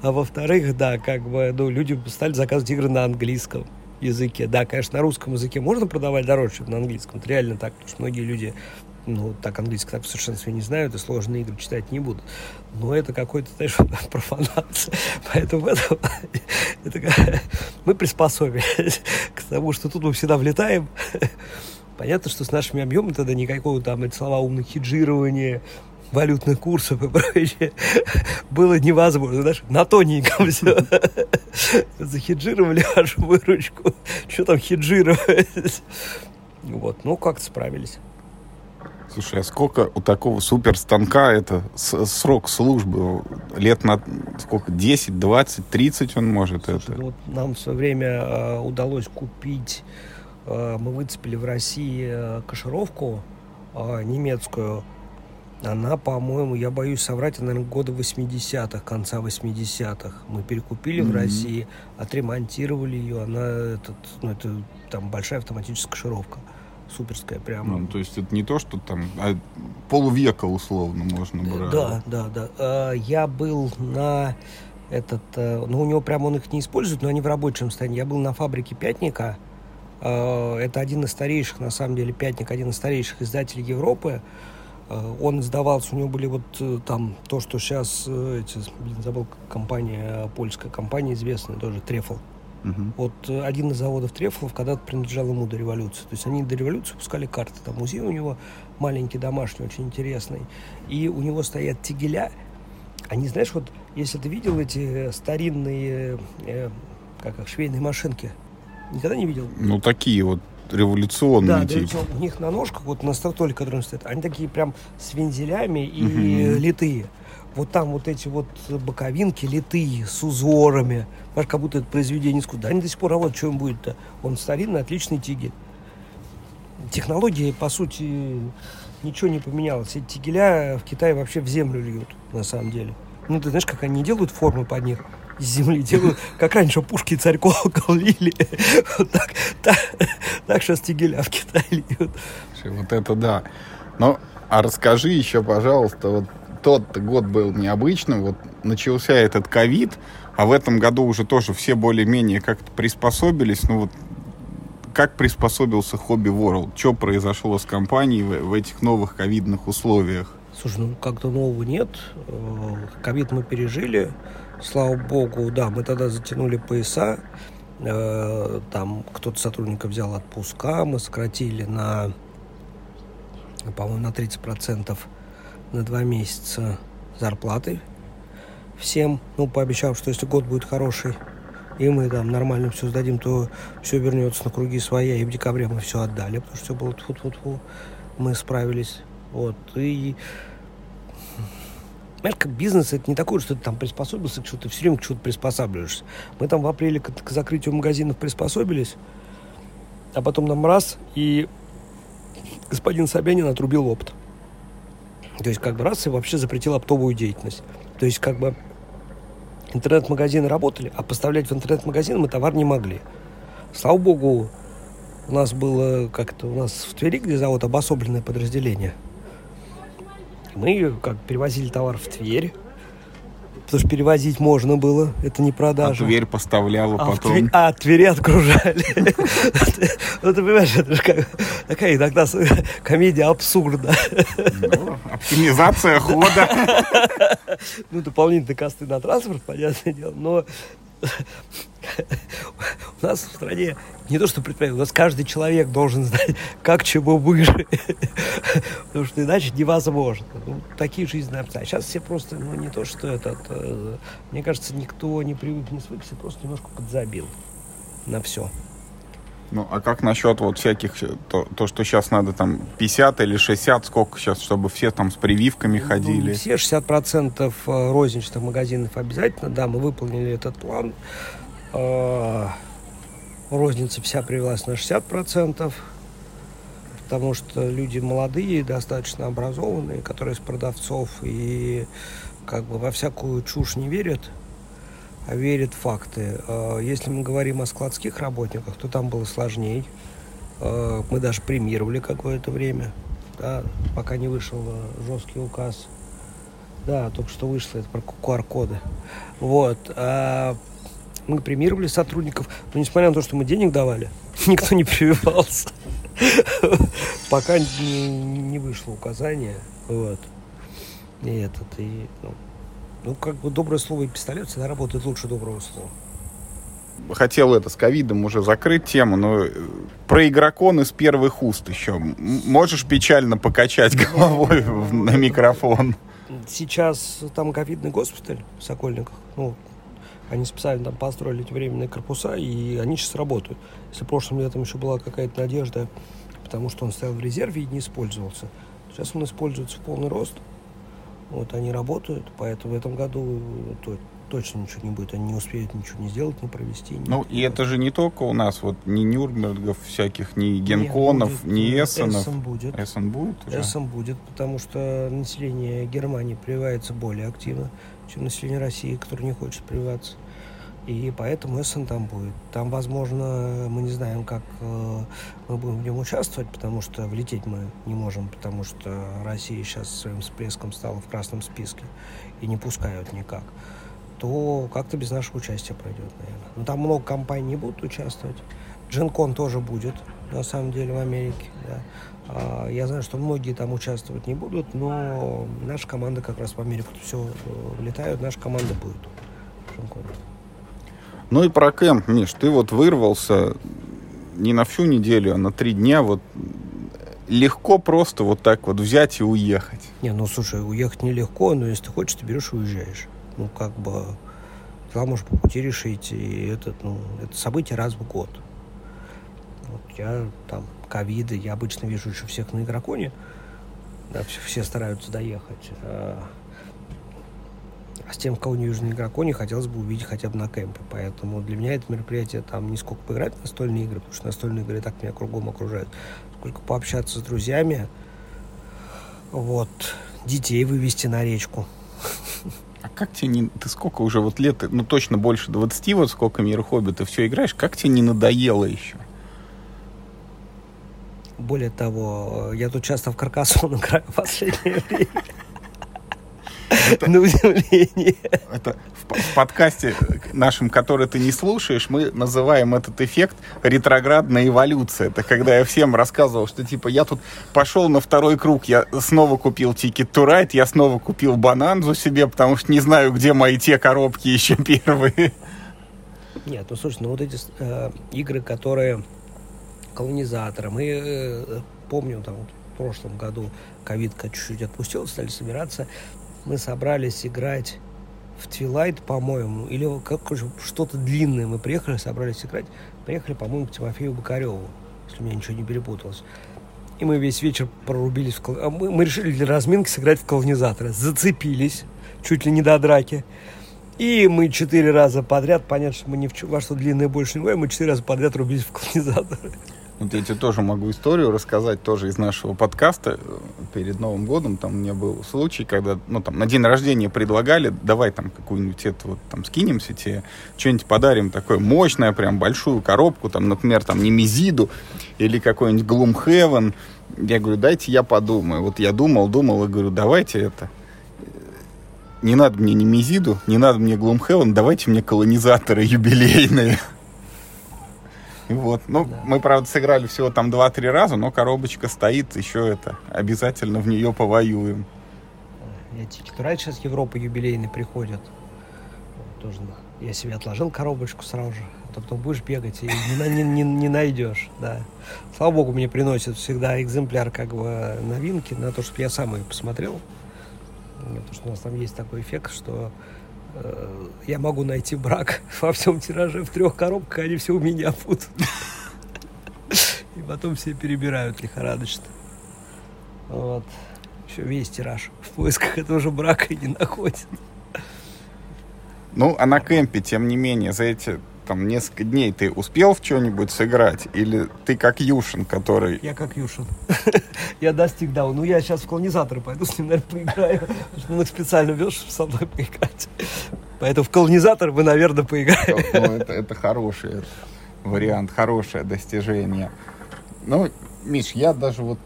а во-вторых, да, как бы, ну, люди стали заказывать игры на английском языке. Да, конечно, на русском языке можно продавать дороже, чем на английском. Это реально так, потому что многие люди ну, так английский так в совершенстве не знают и сложные игры читать не будут. Но это какой-то, знаешь, профанация. Поэтому это, это, мы приспособились к тому, что тут мы всегда влетаем. Понятно, что с нашими объемами тогда никакого там, эти слова умных хеджирования, валютных курсов и прочее было невозможно. Знаешь, на тоненьком все. Захеджировали вашу выручку. Что там хеджировать? Вот, ну как-то справились. Слушай, а сколько у такого суперстанка это срок службы? Лет на сколько? 10, 20, 30 он может Слушай, это? Ну, вот нам в свое время э, удалось купить, э, мы выцепили в России э, кашировку э, немецкую. Она, по-моему, я боюсь соврать, она, наверное, года 80-х, конца 80-х. Мы перекупили mm-hmm. в России, отремонтировали ее. Она, этот, ну, это там большая автоматическая кашировка суперская прямо. Ну, то есть это не то, что там а полвека условно можно брать. Да, да, да. А, я был на этот, э, ну у него прямо он их не использует, но они в рабочем состоянии. Я был на фабрике Пятника. А, это один из старейших, на самом деле, Пятник, один из старейших издателей Европы. А, он издавался, у него были вот э, там то, что сейчас, э, эти, блин, забыл, компания, польская компания известная тоже, Трефл. Угу. Вот э, один из заводов Трефлов когда-то принадлежал ему до революции. То есть они до революции пускали карты. Там музей у него маленький, домашний, очень интересный. И у него стоят тигеля. Они, знаешь, вот если ты видел эти старинные, э, как их, швейные машинки, никогда не видел? Ну, такие вот революционные да, типа. у них на ножках, вот на статуе, которые стоят, они такие прям с вензелями и угу. литые вот там вот эти вот боковинки литые, с узорами, знаешь, как будто это произведение искусства. Да, они до сих пор работают, что им будет-то? Он старинный, отличный тигель. Технологии, по сути, ничего не поменялось. Эти тигеля в Китае вообще в землю льют, на самом деле. Ну, ты знаешь, как они делают формы под них? Из земли делают, как раньше пушки царь колокол лили. Вот так, так, так сейчас тигеля в Китае льют. Вот это да. Ну, а расскажи еще, пожалуйста, вот тот год был необычным, вот начался этот ковид, а в этом году уже тоже все более-менее как-то приспособились, ну вот как приспособился Hobby World? Что произошло с компанией в, в этих новых ковидных условиях? Слушай, ну как-то нового нет. Э, ковид мы пережили. Слава богу, да, мы тогда затянули пояса. Э, там кто-то сотрудников взял отпуска, мы сократили на, по-моему, на 30% на два месяца зарплаты всем, ну, пообещав, что если год будет хороший, и мы там нормально все сдадим, то все вернется на круги своя, и в декабре мы все отдали, потому что все было тьфу -тьфу -тьфу. мы справились. Вот, и Понимаешь, как бизнес, это не такое, что ты там приспособился к чему-то, все время к чему-то приспосабливаешься. Мы там в апреле к, к закрытию магазинов приспособились, а потом нам раз, и господин Собянин отрубил опыт. То есть как бы раз и вообще запретил оптовую деятельность. То есть как бы интернет-магазины работали, а поставлять в интернет-магазин мы товар не могли. Слава богу, у нас было как-то у нас в Твери, где завод обособленное подразделение. Мы как перевозили товар в Тверь, Потому что перевозить можно было, это не продажа. А Тверь поставляла а потом. Тверь, а, Твери отгружали. Ну, ты понимаешь, это же такая иногда комедия абсурда. Ну, оптимизация хода. Ну, дополнительные косты на транспорт, понятное дело, но у нас в стране не то, что предприятие, у нас каждый человек должен знать, как чего выжить. Потому что иначе невозможно. Ну, такие жизненные обстоятельства. Сейчас все просто, ну, не то, что этот... Э, мне кажется, никто не привык, не свыкся, просто немножко подзабил на все. Ну, а как насчет вот всяких, то, то, что сейчас надо там 50 или 60, сколько сейчас, чтобы все там с прививками ну, ходили? Все 60% э, розничных магазинов обязательно, да, мы выполнили этот план. Э, розница вся привелась на 60%, потому что люди молодые, достаточно образованные, которые из продавцов и как бы во всякую чушь не верят. А верит факты. Э, если мы говорим о складских работниках, то там было сложнее. Э, мы даже премировали какое-то время, да, пока не вышел э, жесткий указ. Да, только что вышло, это про QR-коды. Вот. А мы премировали сотрудников, но несмотря на то, что мы денег давали, никто не прививался. Пока не, не вышло указание. Вот. И этот, и, ну, ну, как бы доброе слово и пистолет всегда работает лучше доброго слова. Хотел это с ковидом уже закрыть тему, но э, про игрокон из первых уст еще. Можешь печально покачать головой на микрофон? Сейчас там ковидный госпиталь в Сокольниках. Ну, они специально там построили эти временные корпуса, и они сейчас работают. Если прошлым летом еще была какая-то надежда, потому что он стоял в резерве и не использовался, сейчас он используется в полный рост. Вот они работают, поэтому в этом году то, точно ничего не будет. Они не успеют ничего не сделать, не провести. Не ну, и это же не только у нас, вот ни Нюрнбергов всяких, ни Генконов, будет, ни Эссенов. Эссен будет. Эссен будет уже? Эссен будет, потому что население Германии прививается более активно, чем население России, которое не хочет прививаться. И поэтому Эссен там будет. Там, возможно, мы не знаем, как э, мы будем в нем участвовать, потому что влететь мы не можем, потому что Россия сейчас своим всплеском стала в красном списке и не пускают никак. То как-то без нашего участия пройдет, наверное. Но там много компаний не будут участвовать. Джинкон тоже будет, на самом деле, в Америке. Да. А, я знаю, что многие там участвовать не будут, но наша команда как раз в Америку все э, влетают, наша команда будет в Джинконе. Ну и про кемп, Миш, ты вот вырвался не на всю неделю, а на три дня. Вот легко просто вот так вот взять и уехать. Не, ну слушай, уехать нелегко, но если ты хочешь, ты берешь и уезжаешь. Ну, как бы, ты можешь по пути решить, и это, ну, это событие раз в год. Вот я там, ковиды, я обычно вижу еще всех на игроконе, да, все, все стараются доехать. А а с тем, кого не вижу на игроконе, хотелось бы увидеть хотя бы на кемпе. Поэтому для меня это мероприятие там не сколько поиграть в настольные игры, потому что настольные игры так меня кругом окружают, сколько пообщаться с друзьями, вот, детей вывести на речку. А как тебе не... Ты сколько уже вот лет, ну точно больше 20, вот сколько Мир Хобби ты все играешь, как тебе не надоело еще? Более того, я тут часто в Каркасон играю в последнее время. Это, на удивление. Это в, в подкасте нашем, который ты не слушаешь, мы называем этот эффект ретроградная эволюция. Это когда я всем рассказывал, что типа я тут пошел на второй круг, я снова купил Ticket to Ride, я снова купил бананзу себе, потому что не знаю, где мои те коробки еще первые. Нет, ну слушай, ну вот эти э, игры, которые колонизаторы, мы э, помню там в прошлом году ковидка чуть-чуть отпустил, стали собираться мы собрались играть в Твилайт, по-моему, или как что-то длинное. Мы приехали, собрались играть, приехали, по-моему, к Тимофею Бокареву, если у меня ничего не перепуталось. И мы весь вечер прорубились в кол... А мы, мы решили для разминки сыграть в колонизаторы. Зацепились, чуть ли не до драки. И мы четыре раза подряд, понятно, что мы ни в во что длинное больше не говорим, мы четыре раза подряд рубились в колонизаторы. Вот я тебе тоже могу историю рассказать, тоже из нашего подкаста. Перед Новым годом там у меня был случай, когда, ну, там, на день рождения предлагали, давай там какую-нибудь это вот там скинемся тебе, что-нибудь подарим такое мощное, прям большую коробку, там, например, там, Немезиду или какой-нибудь Gloomhaven. Я говорю, дайте я подумаю. Вот я думал, думал и говорю, давайте это, не надо мне Немезиду, не надо мне Gloomhaven, давайте мне колонизаторы юбилейные. Вот. Ну, да. мы, правда, сыграли всего там 2-3 раза, но коробочка стоит, еще это, обязательно в нее повоюем. Эти Китурай сейчас Европа юбилейный приходят. Тоже я себе отложил коробочку сразу же, а то потом будешь бегать и не, не, не, не найдешь, да. Слава богу, мне приносят всегда экземпляр как бы новинки на то, чтобы я сам их посмотрел. Потому что у нас там есть такой эффект, что я могу найти брак во всем тираже в трех коробках, они все у меня будут. И потом все перебирают лихорадочно. Вот. Еще весь тираж в поисках этого же брака и не находит. Ну, а на кемпе, тем не менее, за эти там несколько дней ты успел в что-нибудь сыграть? Или ты как Юшин, который... Я как Юшин. я достиг, да. Ну, я сейчас в колонизаторы пойду с ним, наверное, поиграю. Он их специально вез, чтобы со мной поиграть. Поэтому в колонизатор мы, наверное, поиграем. Ну, это, это хороший вариант, хорошее достижение. Ну, Миш, я даже вот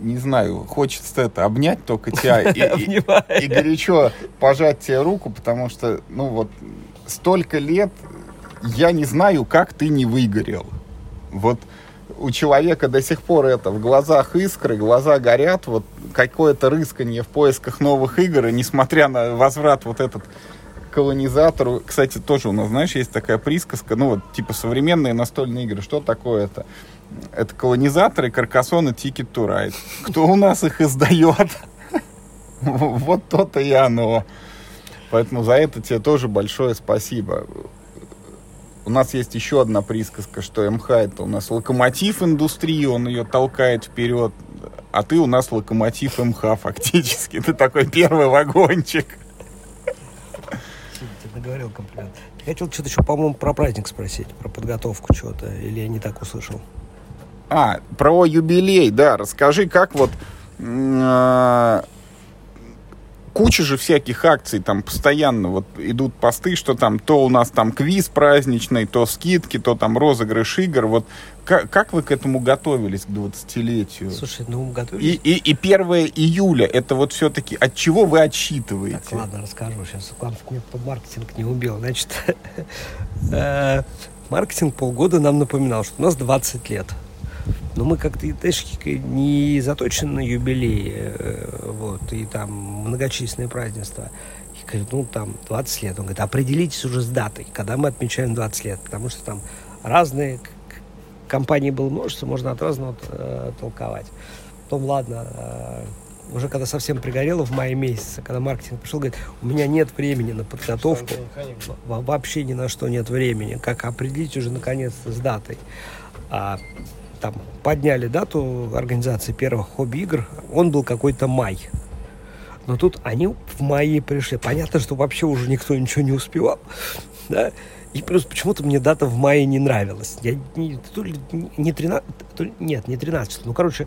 не знаю, хочется это обнять только тебя и, и, и горячо пожать тебе руку, потому что, ну вот, столько лет я не знаю, как ты не выгорел. Вот у человека до сих пор это в глазах искры, глаза горят, вот какое-то рысканье в поисках новых игр, и несмотря на возврат вот этот колонизатору, кстати, тоже у нас, знаешь, есть такая присказка, ну вот, типа, современные настольные игры, что такое это? Это колонизаторы, каркасон и Ticket to Ride. Кто у нас их издает? Вот то-то и оно. Поэтому за это тебе тоже большое спасибо. У нас есть еще одна присказка, что МХ это у нас локомотив индустрии, он ее толкает вперед, а ты у нас локомотив МХ фактически. Ты такой первый вагончик. Ты наговорил комплимент. Я хотел что-то еще, по-моему, про праздник спросить, про подготовку чего-то, или я не так услышал? А, про юбилей, да. Расскажи, как вот а, куча же всяких акций, там постоянно вот идут посты, что там то у нас там квиз праздничный, то скидки, то там розыгрыш игр. Вот как, как вы к этому готовились, к 20-летию? Слушай, ну готовились. И, и, и 1 июля, это вот все-таки от чего вы отсчитываете? Так, ладно, расскажу. Сейчас главное, мне маркетинг не убил. Значит, э, маркетинг полгода нам напоминал, что у нас 20 лет. Но мы как-то, знаешь, не заточены на юбилей, э, вот, и там многочисленные празднества. И говорит, ну, там, 20 лет. Он говорит, определитесь уже с датой, когда мы отмечаем 20 лет, потому что там разные компании было множество, можно от разного э, толковать. Потом, ладно, э, уже когда совсем пригорело в мае месяце, когда маркетинг пришел, говорит, у меня нет времени на подготовку, вообще ни на что нет времени, как определить уже наконец-то с датой. А там подняли дату организации первых хобби-игр, он был какой-то май. Но тут они в мае пришли. Понятно, что вообще уже никто ничего не успевал. Да? И плюс почему-то мне дата в мае не нравилась. Я не, то ли не 13, то ли, нет, не 13, ну, короче,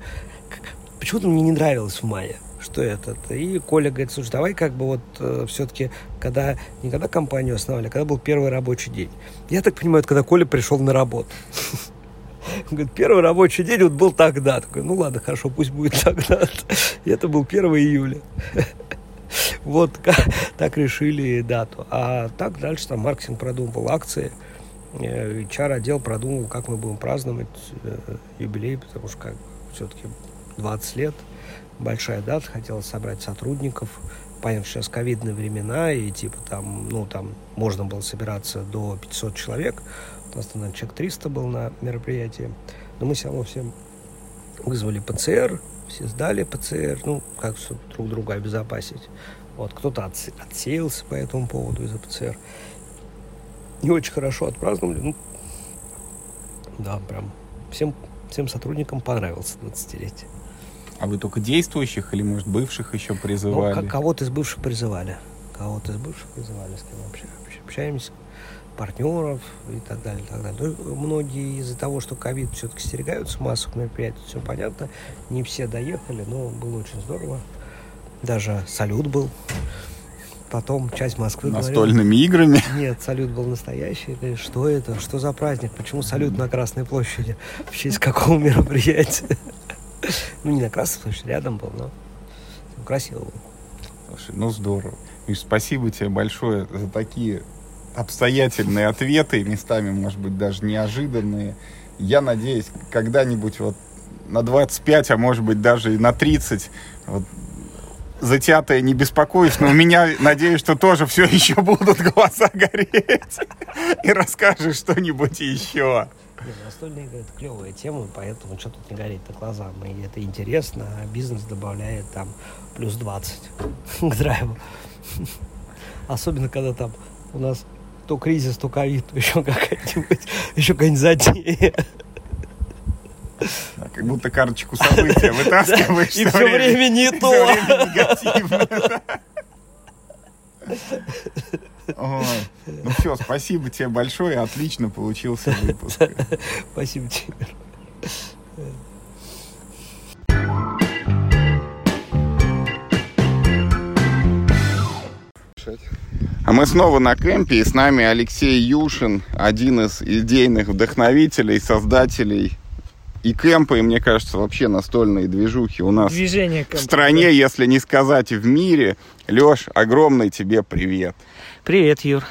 почему-то мне не нравилось в мае что этот. И Коля говорит, слушай, давай как бы вот э, все-таки, когда, не когда компанию основали, а когда был первый рабочий день. Я так понимаю, это когда Коля пришел на работу. Он говорит, первый рабочий день вот был тогда. Такой, ну ладно, хорошо, пусть будет тогда. И это был 1 июля. Вот так решили дату. А так дальше там маркетинг продумывал акции. HR-отдел э, продумал, как мы будем праздновать э, юбилей, потому что как все-таки 20 лет, большая дата, хотелось собрать сотрудников. Понятно, сейчас ковидные времена, и типа там, ну, там можно было собираться до 500 человек, нас там, человек 300 был на мероприятии. Но мы все равно всем вызвали ПЦР, все сдали ПЦР, ну, как друг друга обезопасить. Вот, кто-то отсе- отсеялся по этому поводу из-за ПЦР. Не очень хорошо отпраздновали. Ну, да, прям всем, всем сотрудникам понравился 20-летие. А вы только действующих или, может, бывших еще призывали? Ну, кого-то из бывших призывали. Кого-то из бывших призывали, с кем вообще общаемся партнеров и так далее, и так далее. Но многие из-за того, что ковид все-таки стерегаются массовых мероприятий, все понятно, не все доехали, но было очень здорово. Даже салют был. Потом часть Москвы Настольными говорила, играми? Нет, салют был настоящий. Что это? Что за праздник? Почему салют на Красной площади? В честь какого мероприятия? Ну, не на Красной площади, рядом был, но красиво было. Слушай, ну здорово. И спасибо тебе большое за такие обстоятельные ответы, местами, может быть, даже неожиданные. Я надеюсь, когда-нибудь вот на 25, а может быть даже и на 30 вот, за не беспокоюсь, но у меня, надеюсь, что тоже все еще будут глаза гореть. И расскажешь что-нибудь еще. Нет, настольные игры это клевая тема, поэтому что тут не горит на глаза. И это интересно, а бизнес добавляет там плюс 20 к драйву. Особенно, когда там у нас то кризис, то ковид, то еще какая-нибудь, еще какая-нибудь затея. Да, как будто карточку события вытаскиваешь. И все время не то. негативно. Ой. Ну все, спасибо тебе большое, отлично получился выпуск. Спасибо тебе. А мы снова на кемпе, и с нами Алексей Юшин, один из идейных вдохновителей, создателей и кемпа, и, мне кажется, вообще настольные движухи у нас Движение кемпа, в стране, да. если не сказать в мире. Леш, огромный тебе привет. Привет, Юр.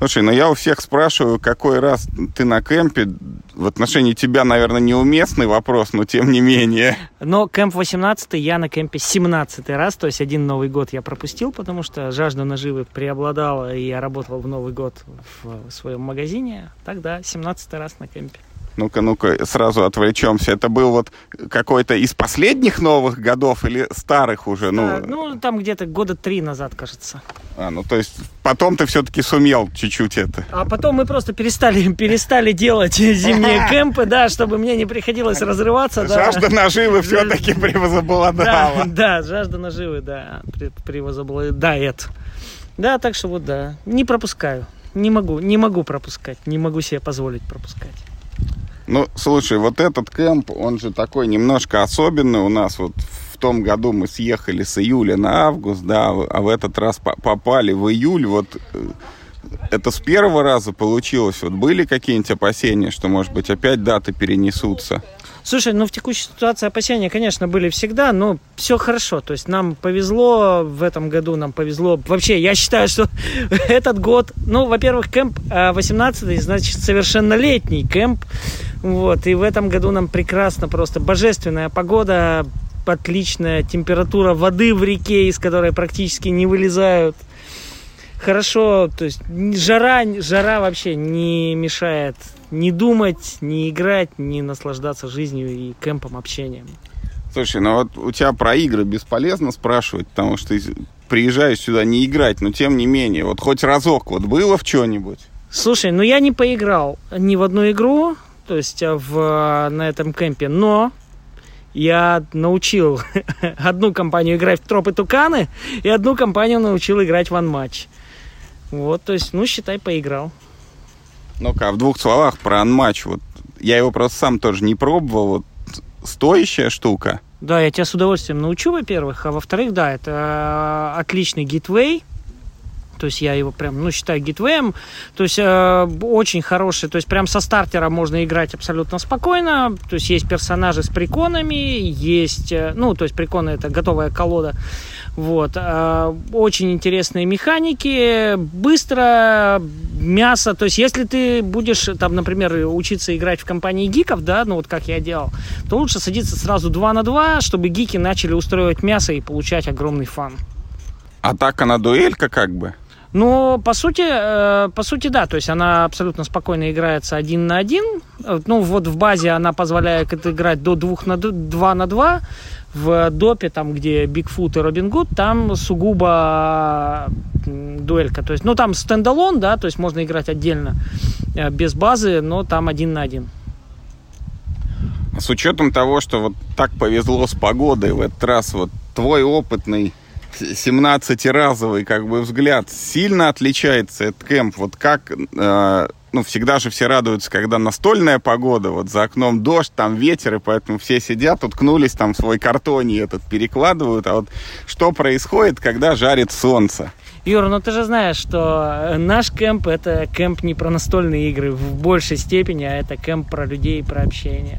Слушай, ну я у всех спрашиваю, какой раз ты на кемпе. В отношении тебя, наверное, неуместный вопрос, но тем не менее. Но кемп 18 я на кемпе 17 раз, то есть один Новый год я пропустил, потому что жажда наживы преобладала, и я работал в Новый год в своем магазине. Тогда 17 раз на кемпе. Ну-ка, ну-ка, сразу отвлечемся. Это был вот какой-то из последних новых годов или старых уже? Ну, А, ну, там где-то года три назад, кажется. а, ну то есть потом ты все-таки сумел чуть-чуть это. А потом мы просто перестали, перестали делать зимние кемпы, да, чтобы мне не приходилось разрываться. Да. Жажда наживы все-таки Да, превозобладала. да, жажда наживы, да, превозобладает. Да, так что вот да, не пропускаю. Не могу, не могу пропускать, не могу себе позволить пропускать. Ну, слушай, вот этот кемп, он же такой немножко особенный у нас. Вот в том году мы съехали с июля на август, да, а в этот раз по- попали в июль. Вот э, это с первого раза получилось. Вот были какие-нибудь опасения, что, может быть, опять даты перенесутся? Слушай, ну в текущей ситуации опасения, конечно, были всегда, но все хорошо. То есть нам повезло в этом году, нам повезло. Вообще, я считаю, что этот год, ну, во-первых, кемп 18 значит, совершеннолетний кемп. Вот, и в этом году нам прекрасно, просто божественная погода, отличная температура воды в реке, из которой практически не вылезают. Хорошо, то есть жара, жара вообще не мешает ни думать, ни играть, ни наслаждаться жизнью и кемпом, общением. Слушай, ну вот у тебя про игры бесполезно спрашивать, потому что ты приезжаешь сюда не играть, но тем не менее, вот хоть разок вот было в что-нибудь? Слушай, ну я не поиграл ни в одну игру, то есть а, в, на этом кемпе, но я научил одну компанию играть в тропы туканы и одну компанию научил играть в анматч. Вот, то есть, ну, считай, поиграл. Ну-ка, а в двух словах про анматч. Вот я его просто сам тоже не пробовал. Вот стоящая штука. Да, я тебя с удовольствием научу, во-первых, а во-вторых, да, это отличный гитвей. То есть я его прям, ну, считаю гитвеем. То есть э, очень хороший. То есть прям со стартера можно играть абсолютно спокойно. То есть есть персонажи с приконами, есть, э, ну, то есть приконы это готовая колода. Вот. э, очень интересные механики, быстро, мясо. То есть если ты будешь, там, например, учиться играть в компании гиков, да, ну вот как я делал, то лучше садиться сразу 2 на 2, чтобы гики начали устраивать мясо и получать огромный фан. А так она дуэлька как бы. Ну, по сути, э, по сути, да, то есть она абсолютно спокойно играется один на один. Э, Ну, вот в базе она позволяет играть до двух на два на два. В допе, там, где Бигфут и Робин Гуд, там сугубо дуэлька. То есть, ну, там standalone, да, то есть можно играть отдельно, э, без базы, но там один на один. С учетом того, что вот так повезло с погодой в этот раз, вот твой опытный 17-разовый как бы взгляд сильно отличается от кемп. Вот как, э, ну, всегда же все радуются, когда настольная погода, вот за окном дождь, там ветер, и поэтому все сидят, уткнулись там в свой картоне этот перекладывают. А вот что происходит, когда жарит солнце? Юра, ну ты же знаешь, что э, наш camp это camp не про настольные игры в большей степени, а это camp про людей, про общение.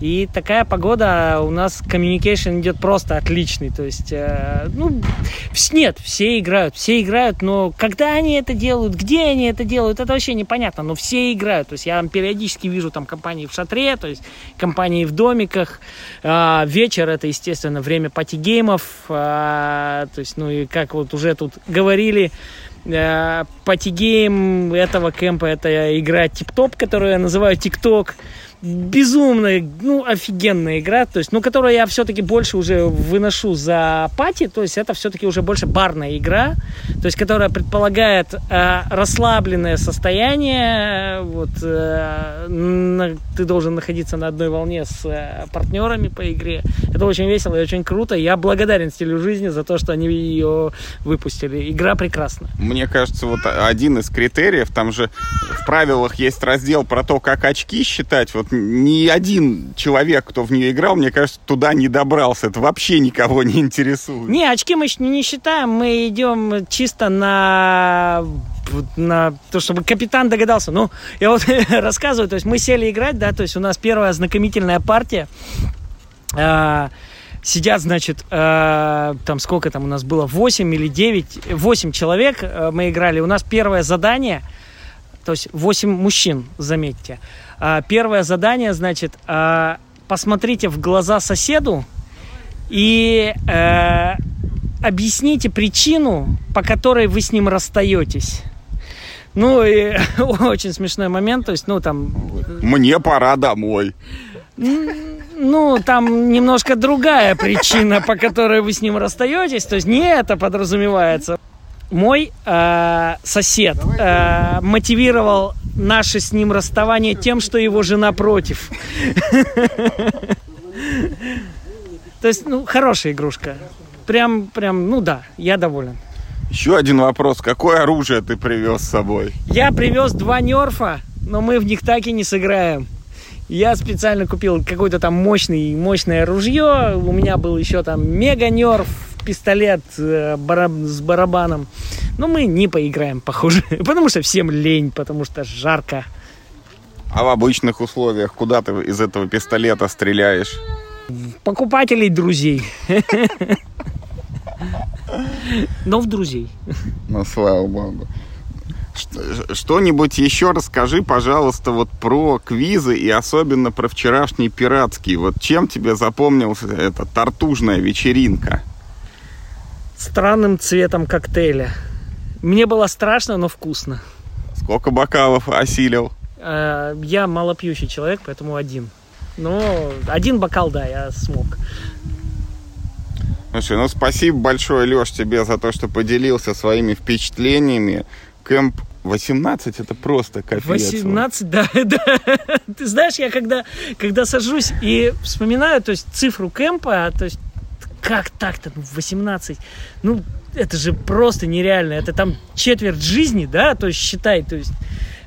И такая погода у нас communication идет просто отличный. То есть, э, ну, нет, все играют, все играют, но когда они это делают, где они это делают, это вообще непонятно, но все играют. То есть я периодически вижу там компании в шатре, то есть компании в домиках. А, вечер это, естественно, время party game ов. А, то есть, ну и как вот уже тут говорили, э, party game этого camp а это игра тип-топ, которую я называю тик-ток безумная, ну, офигенная игра, то есть, ну, которую я все-таки больше уже выношу за party, то есть это все-таки уже больше барная игра, то есть, которая предполагает э, расслабленное состояние, вот, э, на- ты должен находиться на одной волне с э, партнерами по игре. Это очень весело и очень круто. Я благодарен стилю жизни за то, что они ее выпустили. Игра прекрасна. Мне кажется, вот один из критериев, там же в правилах есть раздел про то, как очки считать. Вот вот ни один человек, кто в нее играл, мне кажется, туда не добрался. Это вообще никого не интересует. Не, очки мы не считаем, мы идем чисто на на то, чтобы капитан догадался. Ну, я вот рассказываю, то есть мы сели играть, да, то есть у нас первая знакомительная партия. Э, сидят, значит, э, там сколько там у нас было, 8 или 9, 8 человек э, мы играли. У нас первое задание, то есть 8 мужчин, заметьте. Первое задание, значит, э, посмотрите в глаза соседу и э, объясните причину, по которой вы с ним расстаетесь. Ну, и очень смешной момент, то есть, ну, там... Мне пора домой. Ну, там немножко другая причина, по которой вы с ним расстаетесь, то есть не это подразумевается. Мой э, сосед э, мотивировал наше с ним расставание тем, что его жена против. То есть, ну, хорошая игрушка. Прям, прям, ну да, я доволен. Еще один вопрос. Какое оружие ты привез с собой? Я привез два нерфа, но мы в них так и не сыграем. Я специально купил какое-то там мощный, мощное ружье. У меня был еще там мега нерф, пистолет э, с барабаном. Но мы не поиграем, похоже. Потому что всем лень, потому что жарко. А в обычных условиях куда ты из этого пистолета стреляешь? Покупателей друзей. Но в друзей. Ну, слава богу. Что-нибудь еще расскажи, пожалуйста, вот про квизы и особенно про вчерашний пиратский. Вот чем тебе запомнился эта тартужная вечеринка? Странным цветом коктейля. Мне было страшно, но вкусно. Сколько бокалов осилил? Э, я малопьющий человек, поэтому один. Но один бокал, да, я смог. Слушай, ну спасибо большое, Леш, тебе за то, что поделился своими впечатлениями. Кэмп 18 это просто капец. 18, да, да. Ты знаешь, я когда, когда сажусь и вспоминаю, то есть цифру кэмпа, то есть как так-то, 18, ну, ну, это же просто нереально. Это там четверть жизни, да, то есть считай, то есть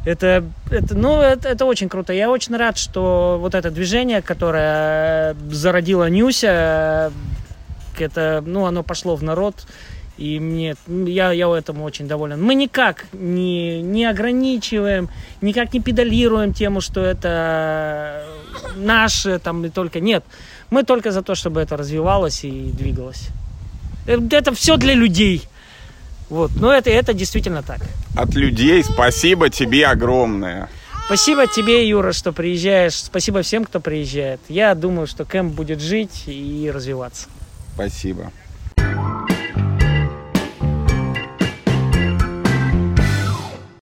это, это, ну, это, это очень круто. Я очень рад, что вот это движение, которое зародила Нюся, это, ну, оно пошло в народ, и мне, я, я этому очень доволен. Мы никак не, не ограничиваем, никак не педалируем тему, что это наше, там, и только нет. Мы только за то, чтобы это развивалось и двигалось. Э, это все для людей. Вот. Но это, это действительно так. От людей спасибо тебе огромное. Спасибо тебе, Юра, что приезжаешь. Спасибо всем, кто приезжает. Я думаю, что кэмп будет жить и развиваться. Спасибо.